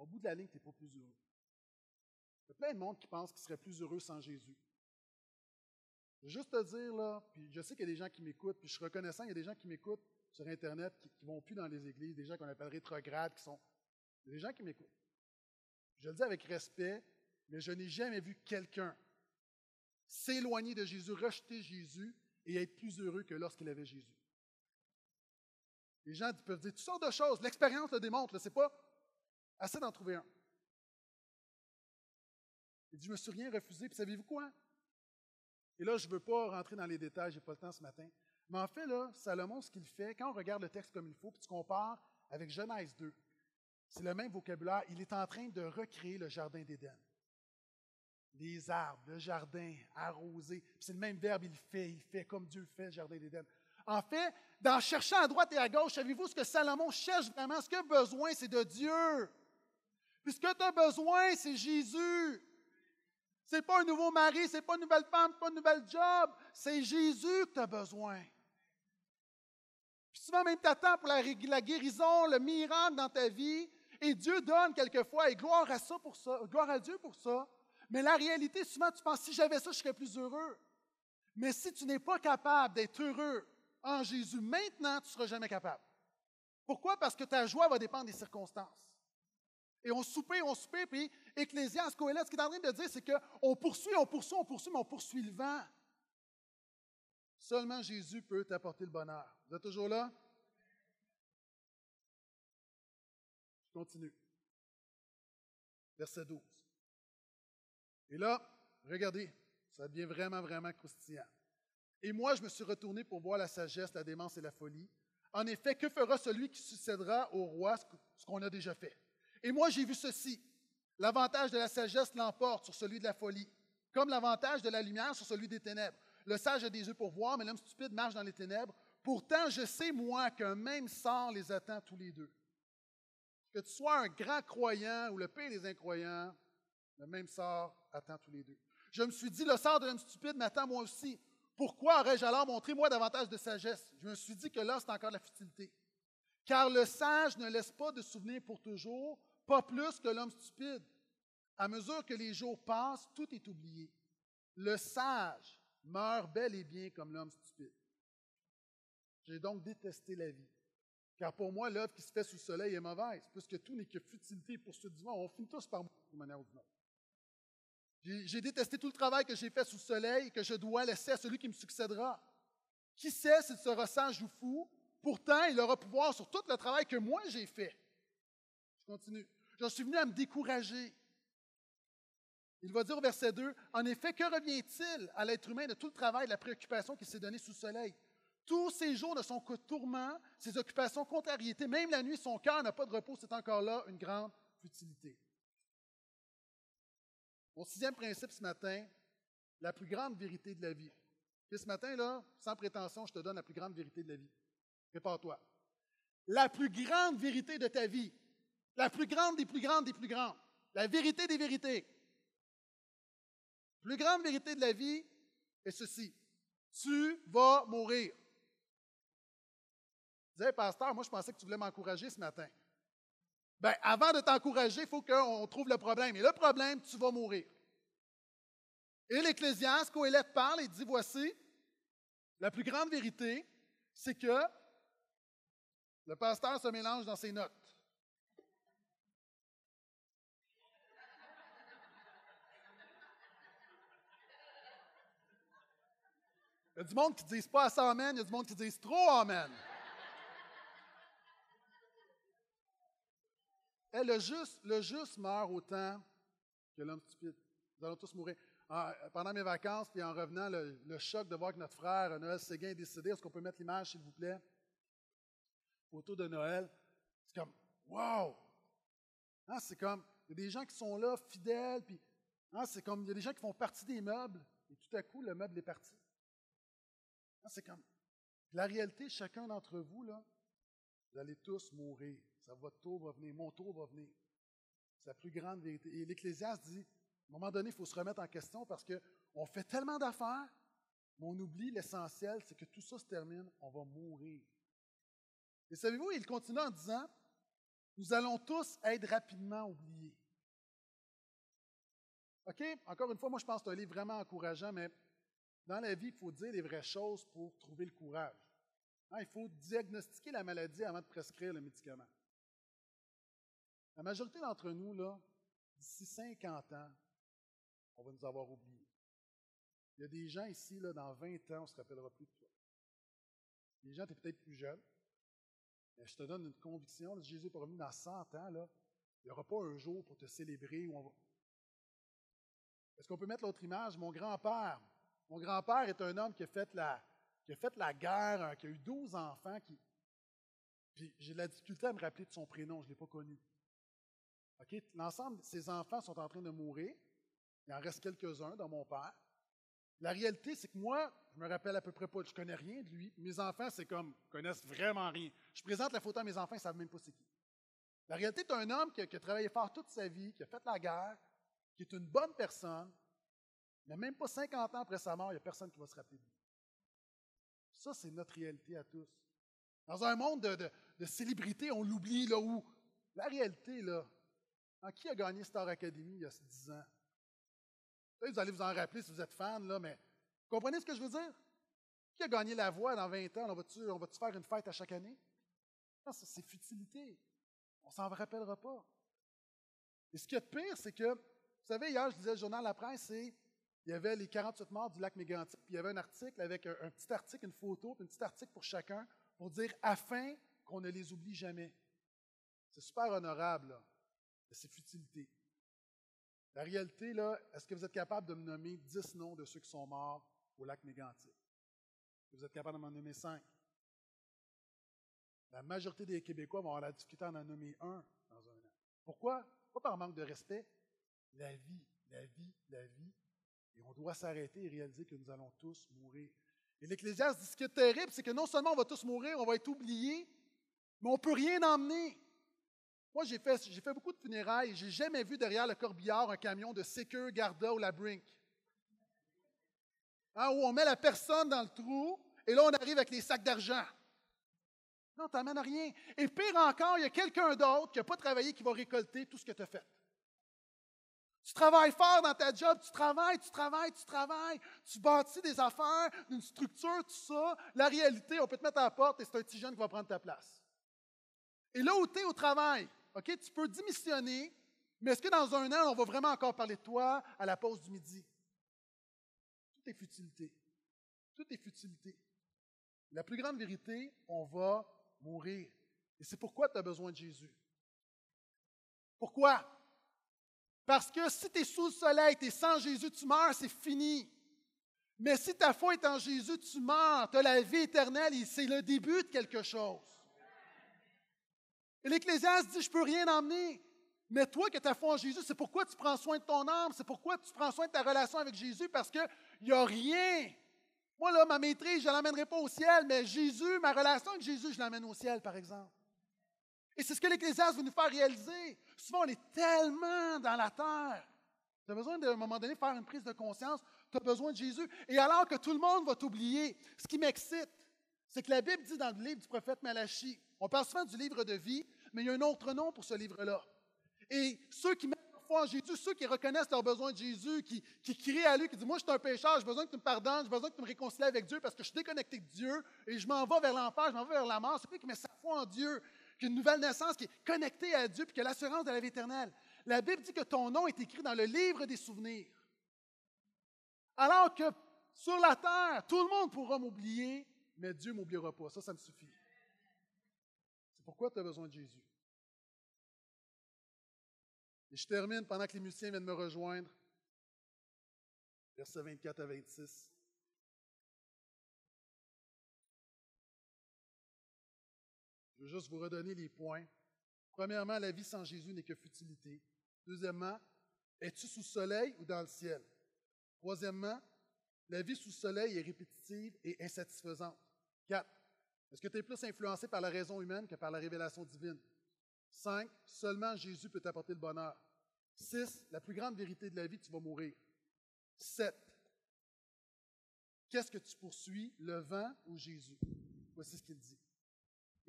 Au bout de la ligne, tu n'es pas plus heureux. Il y a plein de monde qui pense qu'il serait plus heureux sans Jésus. Je veux juste te dire, là, puis je sais qu'il y a des gens qui m'écoutent, puis je suis reconnaissant, il y a des gens qui m'écoutent sur Internet, qui ne vont plus dans les églises, des gens qu'on appelle rétrogrades, qui sont. Il y a des gens qui m'écoutent. Je le dis avec respect, mais je n'ai jamais vu quelqu'un s'éloigner de Jésus, rejeter Jésus et être plus heureux que lorsqu'il avait Jésus. Les gens peuvent dire toutes sortes de choses. L'expérience le démontre. Ce n'est pas assez d'en trouver un. Il dit, je ne me suis rien refusé. Puis savez-vous quoi? Et là, je ne veux pas rentrer dans les détails, je n'ai pas le temps ce matin. Mais en fait, là, Salomon, ce qu'il fait, quand on regarde le texte comme il faut, puis tu compares avec Genèse 2, c'est le même vocabulaire. Il est en train de recréer le jardin d'Éden les arbres, le jardin, arrosé. C'est le même verbe, il fait, il fait comme Dieu fait, le jardin d'Éden. En fait, dans cherchant à droite et à gauche, savez-vous ce que Salomon cherche vraiment? Ce qu'il a besoin, c'est de Dieu. Puis ce que tu as besoin, c'est Jésus. Ce n'est pas un nouveau mari, ce n'est pas une nouvelle femme, pas un nouvel job. C'est Jésus que tu as besoin. Puis souvent même tu attends pour la, guérison, le miracle dans ta vie. Et Dieu donne quelquefois, et gloire à ça pour gloire à Dieu pour ça. Mais la réalité, souvent, tu penses, si j'avais ça, je serais plus heureux. Mais si tu n'es pas capable d'être heureux en Jésus maintenant, tu ne seras jamais capable. Pourquoi? Parce que ta joie va dépendre des circonstances. Et on soupait, on soupait, puis Ecclésias, Coëlette, ce qu'il est en train de dire, c'est qu'on poursuit, on poursuit, on poursuit, mais on poursuit le vent. Seulement Jésus peut t'apporter le bonheur. Vous êtes toujours là? Je continue. Verset 12. Et là, regardez, ça devient vraiment, vraiment croustillant. Et moi, je me suis retourné pour voir la sagesse, la démence et la folie. En effet, que fera celui qui succédera au roi ce qu'on a déjà fait? Et moi, j'ai vu ceci. L'avantage de la sagesse l'emporte sur celui de la folie, comme l'avantage de la lumière sur celui des ténèbres. Le sage a des yeux pour voir, mais l'homme stupide marche dans les ténèbres. Pourtant, je sais, moi, qu'un même sort les attend tous les deux. Que tu sois un grand croyant ou le pire des incroyants, le même sort attend tous les deux. Je me suis dit, le sort de l'homme stupide m'attend moi aussi. Pourquoi aurais-je alors montré moi davantage de sagesse? Je me suis dit que là, c'est encore la futilité. Car le sage ne laisse pas de souvenirs pour toujours, pas plus que l'homme stupide. À mesure que les jours passent, tout est oublié. Le sage meurt bel et bien comme l'homme stupide. J'ai donc détesté la vie. Car pour moi, l'œuvre qui se fait sous le soleil est mauvaise, puisque tout n'est que futilité pour ceux du monde. On finit tous par mourir d'une manière ou d'une autre. J'ai détesté tout le travail que j'ai fait sous le soleil et que je dois laisser à celui qui me succédera. Qui sait s'il sera sage ou fou? Pourtant, il aura pouvoir sur tout le travail que moi j'ai fait. Je continue. J'en suis venu à me décourager. Il va dire au verset 2, En effet, que revient-il à l'être humain de tout le travail de la préoccupation qui s'est donné sous le soleil? Tous ces jours ne sont que tourments, ses occupations, contrariétés. Même la nuit, son cœur n'a pas de repos. C'est encore là une grande futilité. Mon sixième principe ce matin, la plus grande vérité de la vie. Et ce matin, là, sans prétention, je te donne la plus grande vérité de la vie. Prépare-toi. La plus grande vérité de ta vie. La plus grande des plus grandes des plus grandes. La vérité des vérités. La plus grande vérité de la vie est ceci. Tu vas mourir. Tu disais, pasteur, moi je pensais que tu voulais m'encourager ce matin. Bien, avant de t'encourager, il faut qu'on trouve le problème. Et le problème, tu vas mourir. Et l'Ecclésiaste, Coëlette parle et dit Voici, la plus grande vérité, c'est que le pasteur se mélange dans ses notes. Il y a du monde qui ne dit pas assez Amen, il y a du monde qui dit trop Amen. Eh, le, juste, le juste meurt autant que l'homme stupide. Nous allons tous mourir. pendant mes vacances, puis en revenant, le, choc de voir que notre frère Noël Séguin est décédé. Est-ce qu'on peut mettre l'image, s'il vous plaît? Photo de Noël. C'est comme, wow! Hein, c'est comme, il y a des gens qui sont là, fidèles, puis hein, c'est comme, il y a des gens qui font partie des meubles, et tout à coup, le meuble est parti. C'est comme, la réalité, chacun d'entre vous, là, vous allez tous mourir votre tour va venir, mon tour va venir. C'est la plus grande vérité. Et l'Ecclésiaste dit, à un moment donné, il faut se remettre en question parce qu'on fait tellement d'affaires, mais on oublie l'essentiel, c'est que tout ça se termine, on va mourir. Et savez-vous, il continue en disant, nous allons tous être rapidement oubliés. OK? Encore une fois, moi, je pense que c'est un livre vraiment encourageant, mais dans la vie, il faut dire les vraies choses pour trouver le courage. Hein, il faut diagnostiquer la maladie avant de prescrire le médicament. La majorité d'entre nous, là, d'ici 50 ans, on va nous avoir oubliés. Il y a des gens ici, là, dans 20 ans, on ne se rappellera plus de toi. Les gens, tu es peut-être plus jeune, mais je te donne une conviction, Jésus est revenu dans 100 ans, là, il n'y aura pas un jour pour te célébrer où on va. Est-ce qu'on peut mettre l'autre image? Mon grand-père. Mon grand-père est un homme qui a fait la, guerre, hein, qui a eu 12 enfants, qui. Puis j'ai de la difficulté à me rappeler de son prénom, je ne l'ai pas connu. L'ensemble de ses enfants sont en train de mourir. Il en reste quelques-uns dans mon père. La réalité, c'est que moi, je me rappelle à peu près pas, je connais rien de lui. Mes enfants, c'est comme, connaissent vraiment rien. Je présente la photo à mes enfants, ils ne savent même pas c'est qui. La réalité, c'est un homme qui a, travaillé fort toute sa vie, qui a fait la guerre, qui est une bonne personne, mais même pas 50 ans après sa mort, il n'y a personne qui va se rappeler de lui. Ça, c'est notre réalité à tous. Dans un monde de, de célébrité, on l'oublie là où la réalité, là, qui a gagné Star Academy il y a 10 ans? vous allez vous en rappeler si vous êtes fan, là, mais vous comprenez ce que je veux dire? Qui a gagné la voix dans 20 ans? On va-tu va faire une fête à chaque année? Non, c'est futilité. On s'en rappellera pas. Et ce qui est de pire, c'est que, vous savez, hier, je disais le journal La Presse, il y avait les 48 morts du lac Mégantic, puis il y avait un article avec un, petit article, une photo, puis un petit article pour chacun, pour dire afin qu'on ne les oublie jamais. C'est super honorable, là c'est futilité. La réalité, là, est-ce que vous êtes capable de me nommer dix noms de ceux qui sont morts au lac Mégantic? Vous êtes capable de m'en nommer cinq? la majorité des Québécois vont avoir la difficulté à en nommer un dans un an. Pourquoi? Pas par manque de respect. La vie, la vie, la vie. On doit s'arrêter et réaliser que nous allons tous mourir. Et l'Ecclésiaste dit ce qui est terrible, c'est que non seulement on va tous mourir, on va être oubliés, mais on ne peut rien emmener. Moi, j'ai fait, j'ai beaucoup de funérailles n'ai jamais vu derrière le corbillard un camion de Secure, Garda ou la Brink. Hein, où on met la personne dans le trou et là, on arrive avec les sacs d'argent. Non, tu n'amènes rien. Et pire encore, il y a quelqu'un d'autre qui n'a pas travaillé qui va récolter tout ce que tu as fait. Tu travailles fort dans ta job, tu travailles, tu travailles, tu travailles, tu bâtis des affaires, une structure, tout ça. La réalité, on peut te mettre à la porte et c'est un petit jeune qui va prendre ta place. Et là où tu es au travail, OK, tu peux démissionner, mais est-ce que dans un an, on va vraiment encore parler de toi à la pause du midi? Tout est futilité. Tout est futilité. La plus grande vérité, on va mourir. Et c'est pourquoi tu as besoin de Jésus. Pourquoi? Parce que si tu es sous le soleil, tu es sans Jésus, tu meurs, c'est fini. Mais si ta foi est en Jésus, tu meurs, tu as la vie éternelle et c'est le début de quelque chose. Et l'Ecclésiaste dit, je ne peux rien emmener. Mais toi, que ta foi en Jésus, c'est pourquoi tu prends soin de ton âme, c'est pourquoi tu prends soin de ta relation avec Jésus, parce qu'il n'y a rien. Moi, là, ma maîtrise, je ne l'amènerai pas au ciel, mais Jésus, ma relation avec Jésus, je l'amène au ciel, par exemple. Et c'est ce que l'Ecclésiaste veut nous faire réaliser. Souvent, on est tellement dans la terre. Tu as besoin d'un moment donné de faire une prise de conscience. Tu as besoin de Jésus. Et alors que tout le monde va t'oublier, ce qui m'excite, c'est que la Bible dit dans le livre du prophète Malachie, on parle souvent du livre de vie, mais il y a un autre nom pour ce livre-là. Et ceux qui mettent leur foi en Jésus, ceux qui reconnaissent leur besoin de Jésus, qui, qui crient à lui, qui disent Moi, je suis un pécheur, j'ai besoin que tu me pardonnes, j'ai besoin que tu me réconcilies avec Dieu parce que je suis déconnecté de Dieu et je m'en vais vers l'enfer, je m'en vais vers la mort. C'est lui qui met sa foi en Dieu, qui a une nouvelle naissance, qui est connecté à Dieu, puis qui a l'assurance de la vie éternelle. La Bible dit que ton nom est écrit dans le livre des souvenirs. Alors que sur la terre, tout le monde pourra m'oublier, mais Dieu ne m'oubliera pas. Ça, ça me suffit. C'est pourquoi tu as besoin de Jésus. Et je termine pendant que les musiciens viennent me rejoindre. Versets 24 à 26. Je veux juste vous redonner les points. Premièrement, la vie sans Jésus n'est que futilité. Deuxièmement, es-tu sous le soleil ou dans le ciel? Troisièmement, la vie sous le soleil est répétitive et insatisfaisante. Quatre, est-ce que tu es plus influencé par la raison humaine que par la révélation divine? Cinq, seulement Jésus peut t'apporter le bonheur. Six, la plus grande vérité de la vie, tu vas mourir. Sept, qu'est-ce que tu poursuis, le vent ou Jésus? Voici ce qu'il dit.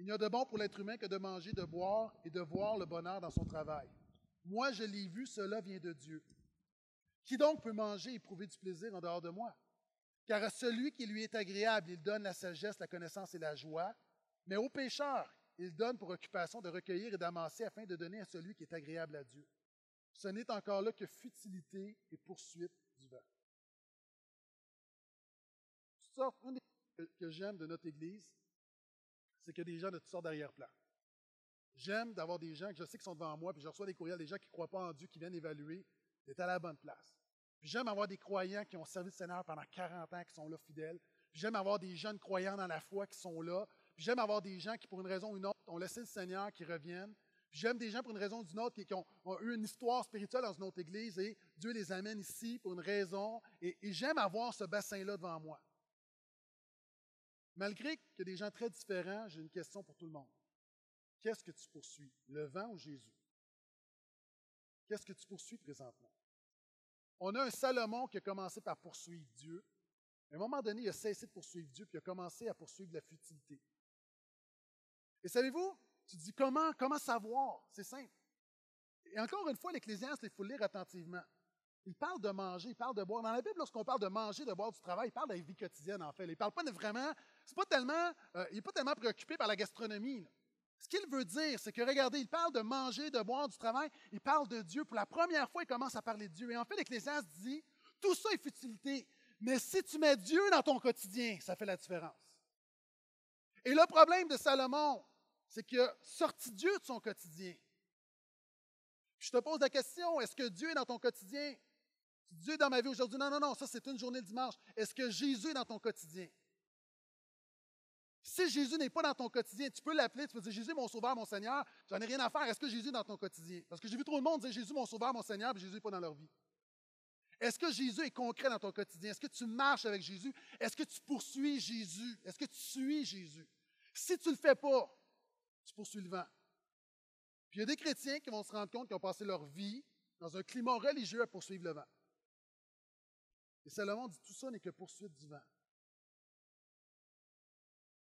Il n'y a de bon pour l'être humain que de manger, de boire et de voir le bonheur dans son travail. Moi, je l'ai vu, cela vient de Dieu. Qui donc peut manger et éprouver du plaisir en dehors de moi? Car à celui qui lui est agréable, il donne la sagesse, la connaissance et la joie, mais au pécheur, il donne pour occupation de recueillir et d'amasser afin de donner à celui qui est agréable à Dieu. Ce n'est encore là que futilité et poursuite du vent. Une des choses que j'aime de notre Église, c'est qu'il y a des gens de toutes sortes d'arrière-plan. J'aime d'avoir des gens que je sais qui sont devant moi, puis je reçois des courriels des gens qui ne croient pas en Dieu, qui viennent évaluer d'être à la bonne place. Puis j'aime avoir des croyants qui ont servi le Seigneur pendant 40 ans, qui sont là fidèles. Puis j'aime avoir des jeunes croyants dans la foi qui sont là. Puis j'aime avoir des gens qui, pour une raison ou une autre, ont laissé le Seigneur, qui reviennent. Puis j'aime des gens pour une raison ou une autre qui, ont, eu une histoire spirituelle dans une autre église et Dieu les amène ici pour une raison. Et, et j'aime avoir ce bassin-là devant moi. Malgré qu'il y a des gens très différents, j'ai une question pour tout le monde. Qu'est-ce que tu poursuis, le vent ou Jésus? Qu'est-ce que tu poursuis présentement? On a un Salomon qui a commencé par poursuivre Dieu. À un moment donné, il a cessé de poursuivre Dieu, puis il a commencé à poursuivre la futilité. Et savez-vous, tu dis comment, comment savoir? C'est simple. Et encore une fois, l'Ecclésiaste, il faut le lire attentivement. Il parle de manger, il parle de boire. Dans la Bible, lorsqu'on parle de manger, de boire, du travail, il parle de la vie quotidienne, en fait. Il ne parle pas vraiment, c'est pas tellement, euh, il n'est pas tellement préoccupé par la gastronomie. Ce qu'il veut dire, c'est que, regardez, il parle de manger, de boire, du travail, il parle de Dieu. Pour la première fois, il commence à parler de Dieu. Et en fait, l'Ecclésiaste dit, tout ça est futilité. Mais si tu mets Dieu dans ton quotidien, ça fait la différence. Et le problème de Salomon, c'est a sorti Dieu de son quotidien. Je te pose la question, est-ce que Dieu est dans ton quotidien? Dieu est dans ma vie aujourd'hui? Non, non, non, ça c'est une journée de dimanche. Est-ce que Jésus est dans ton quotidien? Si Jésus n'est pas dans ton quotidien, tu peux l'appeler, tu peux dire Jésus, mon sauveur, mon Seigneur, j'en ai rien à faire. Est-ce que Jésus est dans ton quotidien? Parce que j'ai vu trop de monde dire Jésus, mon sauveur, mon Seigneur, mais Jésus n'est pas dans leur vie. Est-ce que Jésus est concret dans ton quotidien? Est-ce que tu marches avec Jésus? Est-ce que tu poursuis Jésus? Est-ce que tu suis Jésus? Si tu ne le fais pas, tu poursuis le vent. Puis il y a des chrétiens qui vont se rendre compte qu'ils ont passé leur vie dans un climat religieux à poursuivre le vent. Et Salomon dit tout ça n'est que poursuite du vent.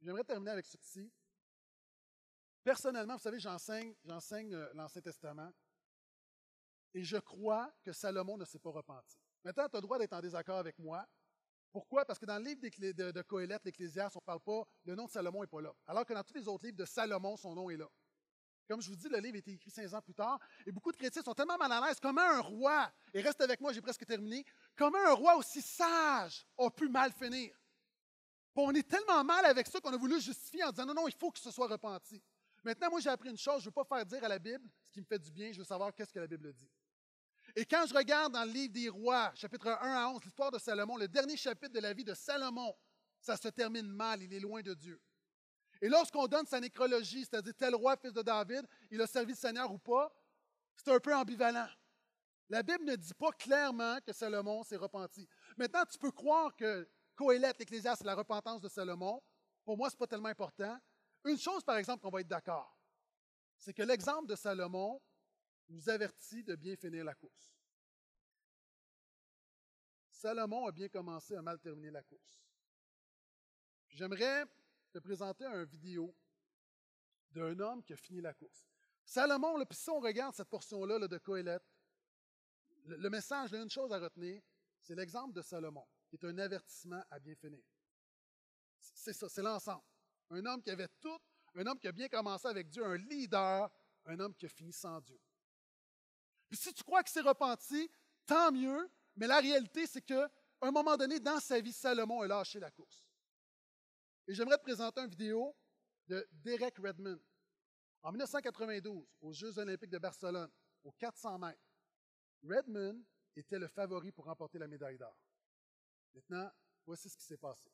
J'aimerais terminer avec ceci. Personnellement, vous savez, j'enseigne, euh, l'Ancien Testament et je crois que Salomon ne s'est pas repenti. Maintenant, tu as le droit d'être en désaccord avec moi. Pourquoi? Parce que dans le livre de, de Coëlette, l'Ecclésiaste, on ne parle pas, le nom de Salomon n'est pas là. Alors que dans tous les autres livres de Salomon, son nom est là. Comme je vous dis, le livre a été écrit 15 ans plus tard, et beaucoup de chrétiens sont tellement mal à l'aise. Comment un roi, et reste avec moi, j'ai presque terminé, comment un roi aussi sage a pu mal finir? On est tellement mal avec ça qu'on a voulu justifier en disant non, non, il faut que ce soit repenti. Maintenant, moi, j'ai appris une chose, je ne veux pas faire dire à la Bible ce qui me fait du bien, je veux savoir qu'est-ce que la Bible dit. Et quand je regarde dans le livre des rois, chapitre 1 à 11, l'histoire de Salomon, le dernier chapitre de la vie de Salomon, ça se termine mal, il est loin de Dieu. Et lorsqu'on donne sa nécrologie, c'est-à-dire tel roi, fils de David, il a servi le Seigneur ou pas, c'est un peu ambivalent. La Bible ne dit pas clairement que Salomon s'est repenti. Maintenant, tu peux croire que Coëlette, l'Ecclésiaste, c'est la repentance de Salomon. Pour moi, ce n'est pas tellement important. Une chose, par exemple, qu'on va être d'accord, c'est que l'exemple de Salomon nous avertit de bien finir la course. Salomon a bien commencé à mal terminer la course. J'aimerais te présenter une vidéo d'un homme qui a fini la course. Salomon, puis si on regarde cette portion-là de Coëlette, le, message, une chose à retenir, c'est l'exemple de Salomon, est un avertissement à bien finir. C'est ça, c'est l'ensemble. Un homme qui avait tout, un homme qui a bien commencé avec Dieu, un leader, un homme qui a fini sans Dieu. Puis si tu crois qu'il s'est repenti, tant mieux, mais la réalité, c'est qu'à un moment donné, dans sa vie, Salomon a lâché la course. Et j'aimerais te présenter une vidéo de Derek Redmond. En 1992, aux Jeux olympiques de Barcelone, aux 400 mètres, Redmond était le favori pour remporter la médaille d'or. Maintenant, voici ce qui s'est passé.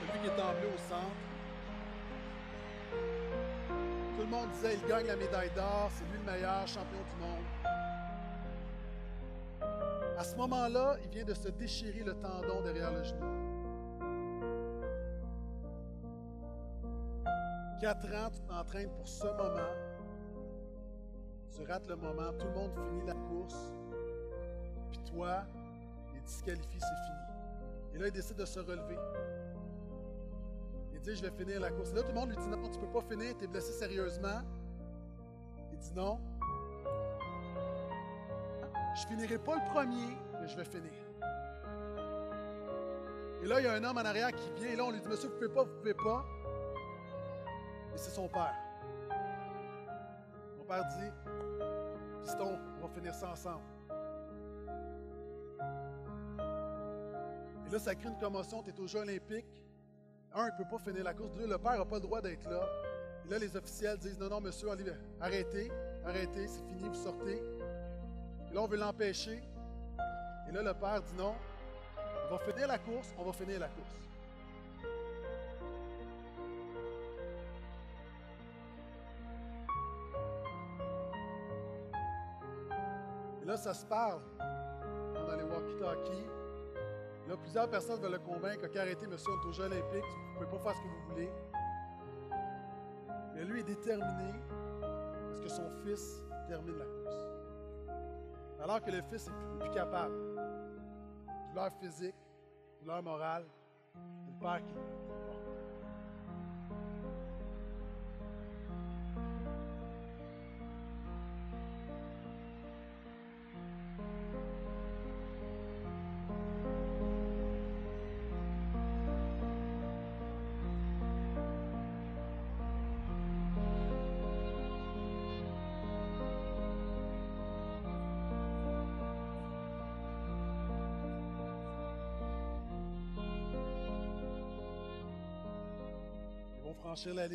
Celui qui est en bleu au centre, tout le monde disait il gagne la médaille d'or, c'est lui le meilleur champion du monde. À ce moment-là, il vient de se déchirer le tendon derrière le genou. Quatre ans, tu t'entraînes pour ce moment. Tu rates le moment, tout le monde finit la course. Puis toi, il est disqualifié, c'est fini. Et là, il décide de se relever dit, je vais finir la course. là, tout le monde lui dit, non, tu ne peux pas finir, tu es blessé sérieusement. Il dit, non. Je finirai pas le premier, mais je vais finir. Et là, il y a un homme en arrière qui vient, et là, on lui dit, monsieur, vous ne pouvez pas, vous ne pouvez pas. Et c'est son père. Mon père dit, piston, on va finir ça ensemble. Et là, ça crée une commotion, tu es au Jeux olympiques un, il ne peut pas finir la course. Deux, le père n'a pas le droit d'être là. Et là, les officiels disent Non, non, monsieur, arrêtez, arrêtez, c'est fini, vous sortez. Et là, on veut l'empêcher. Et là, le père dit Non, on va finir la course, on va finir la course. Et là, ça se parle dans les walkie-talkies. Là, plusieurs personnes veulent le convaincre qu'arrêtez, monsieur, on est aux Jeux vous ne pouvez pas faire ce que vous voulez. Mais lui est déterminé parce que son fils termine la course. Alors que le fils n'est plus, capable. Douleur physique, douleur morale, le père qui franchir la.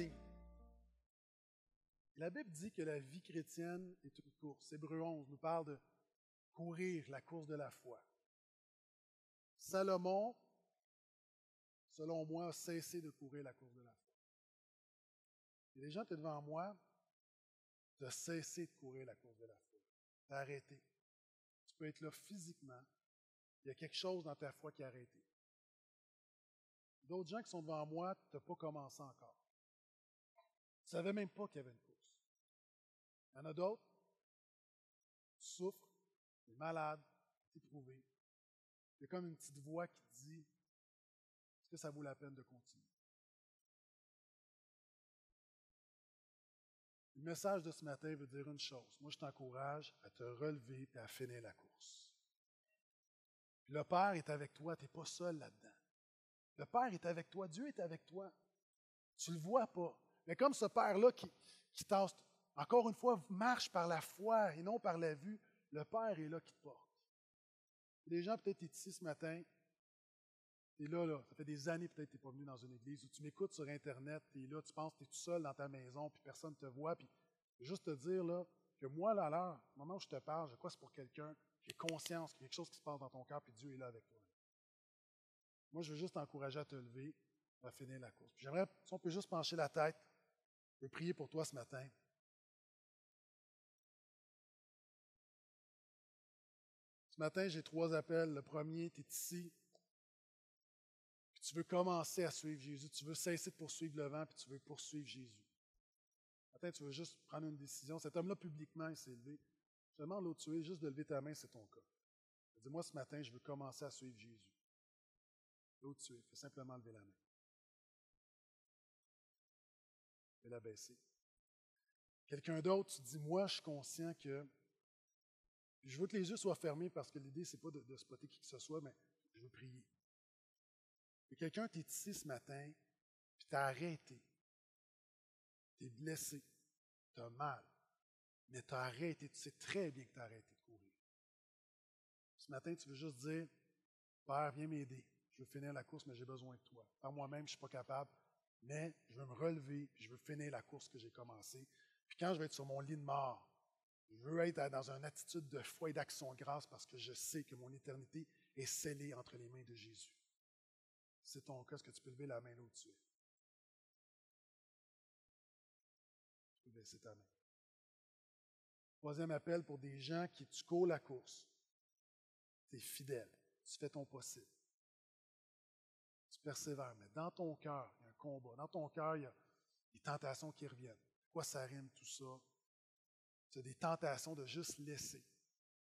La Bible dit que la vie chrétienne est une course. Hébreu 11 nous parle de courir la course de la foi. Salomon, selon moi, a cessé de courir la course de la foi. Les gens qui sont devant moi, tu as cessé de courir la course de la foi. Tu as arrêté. Tu peux être là physiquement. Il y a quelque chose dans ta foi qui a arrêté. D'autres gens qui sont devant moi, tu n'as pas commencé encore. Ne savais même pas qu'il y avait une course. Il y en a d'autres, tu souffres, tu es malade, tu es éprouvé. Il y a comme une petite voix qui te dit Est-ce que ça vaut la peine de continuer? Le message de ce matin veut dire une chose. Moi, je t'encourage à te relever et à finir la course. le Père est avec toi, tu n'es pas seul là-dedans. Le Père est avec toi, Dieu est avec toi. Tu ne le vois pas. Mais comme ce Père-là qui, qui encore une fois, marche par la foi et non par la vue, le Père est là qui te porte. Les gens, peut-être, ici ce matin, tu es là, là, ça fait des années peut-être tu n'es pas venu dans une église, ou tu m'écoutes sur Internet, tu es là, tu penses que tu es tout seul dans ta maison, puis personne ne te voit, puis juste te dire là, que moi, là, là, au moment où je te parle, je crois que c'est pour quelqu'un a conscience qu'il y a quelque chose qui se passe dans ton cœur, puis Dieu est là avec toi. Moi, je veux juste t'encourager à te lever, à finir la course. J'aimerais, si on peut juste pencher la tête, je veux prier pour toi ce matin. Ce matin, j'ai trois appels. Le premier, tu es ici, tu veux commencer à suivre Jésus, tu veux cesser de poursuivre le vent, puis tu veux poursuivre Jésus. Peut-être tu veux juste prendre une décision. Cet homme-là, publiquement, il s'est levé. Je demande l'autre tu es, juste de lever ta main, c'est ton cas. Dis-moi ce matin, je veux commencer à suivre Jésus. L'autre tu es, fais simplement lever la main. Et la baisser. Quelqu'un d'autre, tu dis, moi, je suis conscient que. je veux que les yeux soient fermés parce que l'idée, ce n'est pas de, de spotter qui que ce soit, mais je veux prier. Et quelqu'un qui est ici ce matin, puis t'as arrêté. Tu es blessé. Tu as mal. Mais tu as arrêté. Tu sais très bien que tu as arrêté de courir. Ce matin, tu veux juste dire Père, viens m'aider. Je veux finir la course, mais j'ai besoin de toi. Par moi-même, je ne suis pas capable. Mais je veux me relever, puis je veux finir la course que j'ai commencée. Puis quand je vais être sur mon lit de mort, je veux être dans une attitude de foi et d'action grâce parce que je sais que mon éternité est scellée entre les mains de Jésus c'est ton cas, est-ce que tu peux lever la main là où tu es? Tu peux baisser ta main. Troisième appel pour des gens qui, tu cours la course. Tu es fidèle. Tu fais ton possible. Tu persévères. Mais dans ton cœur, combat. Dans ton cœur, il y a des tentations qui reviennent. Quoi ça rime tout ça? As des tentations de juste laisser,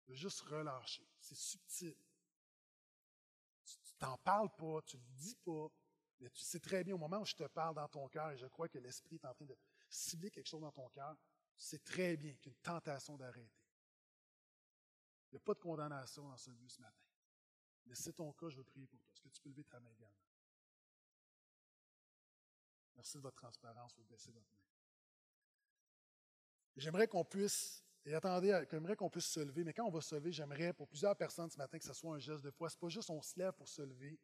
de juste relâcher. C'est subtil. Tu t'en parles pas, tu ne le dis pas, mais tu sais très bien au moment où je te parle dans ton cœur, et je crois que l'Esprit est en train de cibler quelque chose dans ton cœur, tu sais très bien qu'il y a une tentation d'arrêter. Il n'y a pas de condamnation dans ce lieu ce matin. Mais c'est ton cas, je veux prier pour toi. Est-ce que tu peux lever ta main également? Merci de votre transparence. Vous baisser votre main. J'aimerais qu'on puisse et attendez, j'aimerais qu'on puisse se lever, mais quand on va se lever, j'aimerais pour plusieurs personnes ce matin que ce soit un geste de foi. Ce n'est pas juste on se lève pour se lever.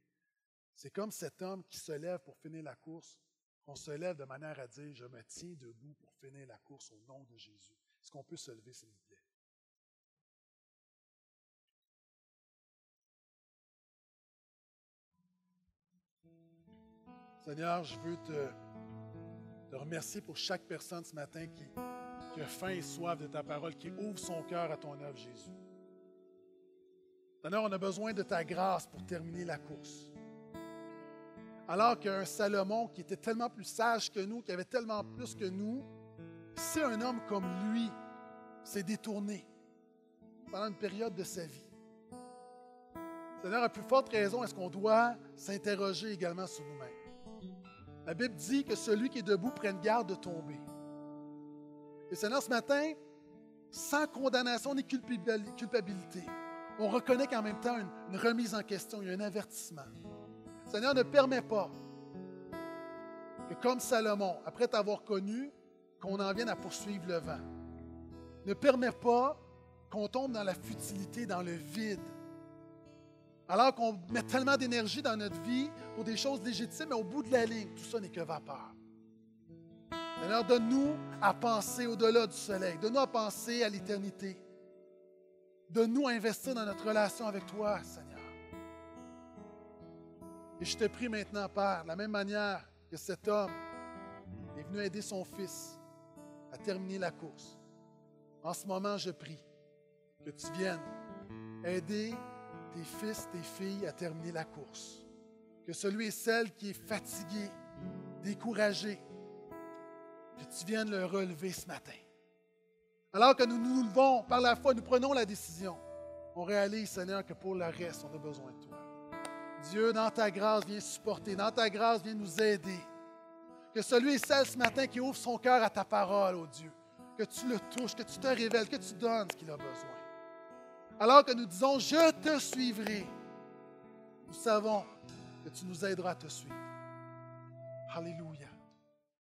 C'est comme cet homme qui se lève pour finir la course. On se lève de manière à dire Je me tiens debout pour finir la course au nom de Jésus. Est-ce qu'on peut se lever, s'il vous plaît? Seigneur, je veux te, te remercier pour chaque personne ce matin qui, qui a faim et soif de ta parole, qui ouvre son cœur à ton œuvre, Jésus. Seigneur, on a besoin de ta grâce pour terminer la course. Alors qu'un Salomon qui était tellement plus sage que nous, qui avait tellement plus que nous, si un homme comme lui s'est détourné pendant une période de sa vie, Seigneur, à plus forte raison, est-ce qu'on doit s'interroger également sur nous-mêmes? La Bible dit que celui qui est debout prenne garde de tomber. Et Seigneur, ce matin, sans condamnation ni culpabilité, on reconnaît qu'en même temps une, remise en question, il y a un avertissement. Seigneur, ne permet pas que comme Salomon, après t'avoir connu, qu'on en vienne à poursuivre le vent. Ne permet pas qu'on tombe dans la futilité, dans le vide. Alors qu'on met tellement d'énergie dans notre vie pour des choses légitimes, mais au bout de la ligne, tout ça n'est que vapeur. Seigneur, donne-nous à penser au-delà du soleil. Donne-nous à penser à l'éternité. Donne-nous à investir dans notre relation avec toi, Seigneur. Et je te prie maintenant, Père, de la même manière que cet homme est venu aider son fils à terminer la course. En ce moment, je prie que tu viennes aider tes fils, tes filles à terminer la course. Que celui et celle qui est fatigué, découragé, que tu viennes le relever ce matin. Alors que nous nous levons par la foi, nous prenons la décision. On réalise, Seigneur, que pour le reste, on a besoin de toi. Dieu, dans ta grâce, viens supporter. Dans ta grâce, viens nous aider. Que celui et celle ce matin qui ouvre son cœur à ta parole, oh Dieu, que tu le touches, que tu te révèles, que tu donnes ce qu'il a besoin. Alors que nous disons, je te suivrai, nous savons que tu nous aideras à te suivre. Alléluia.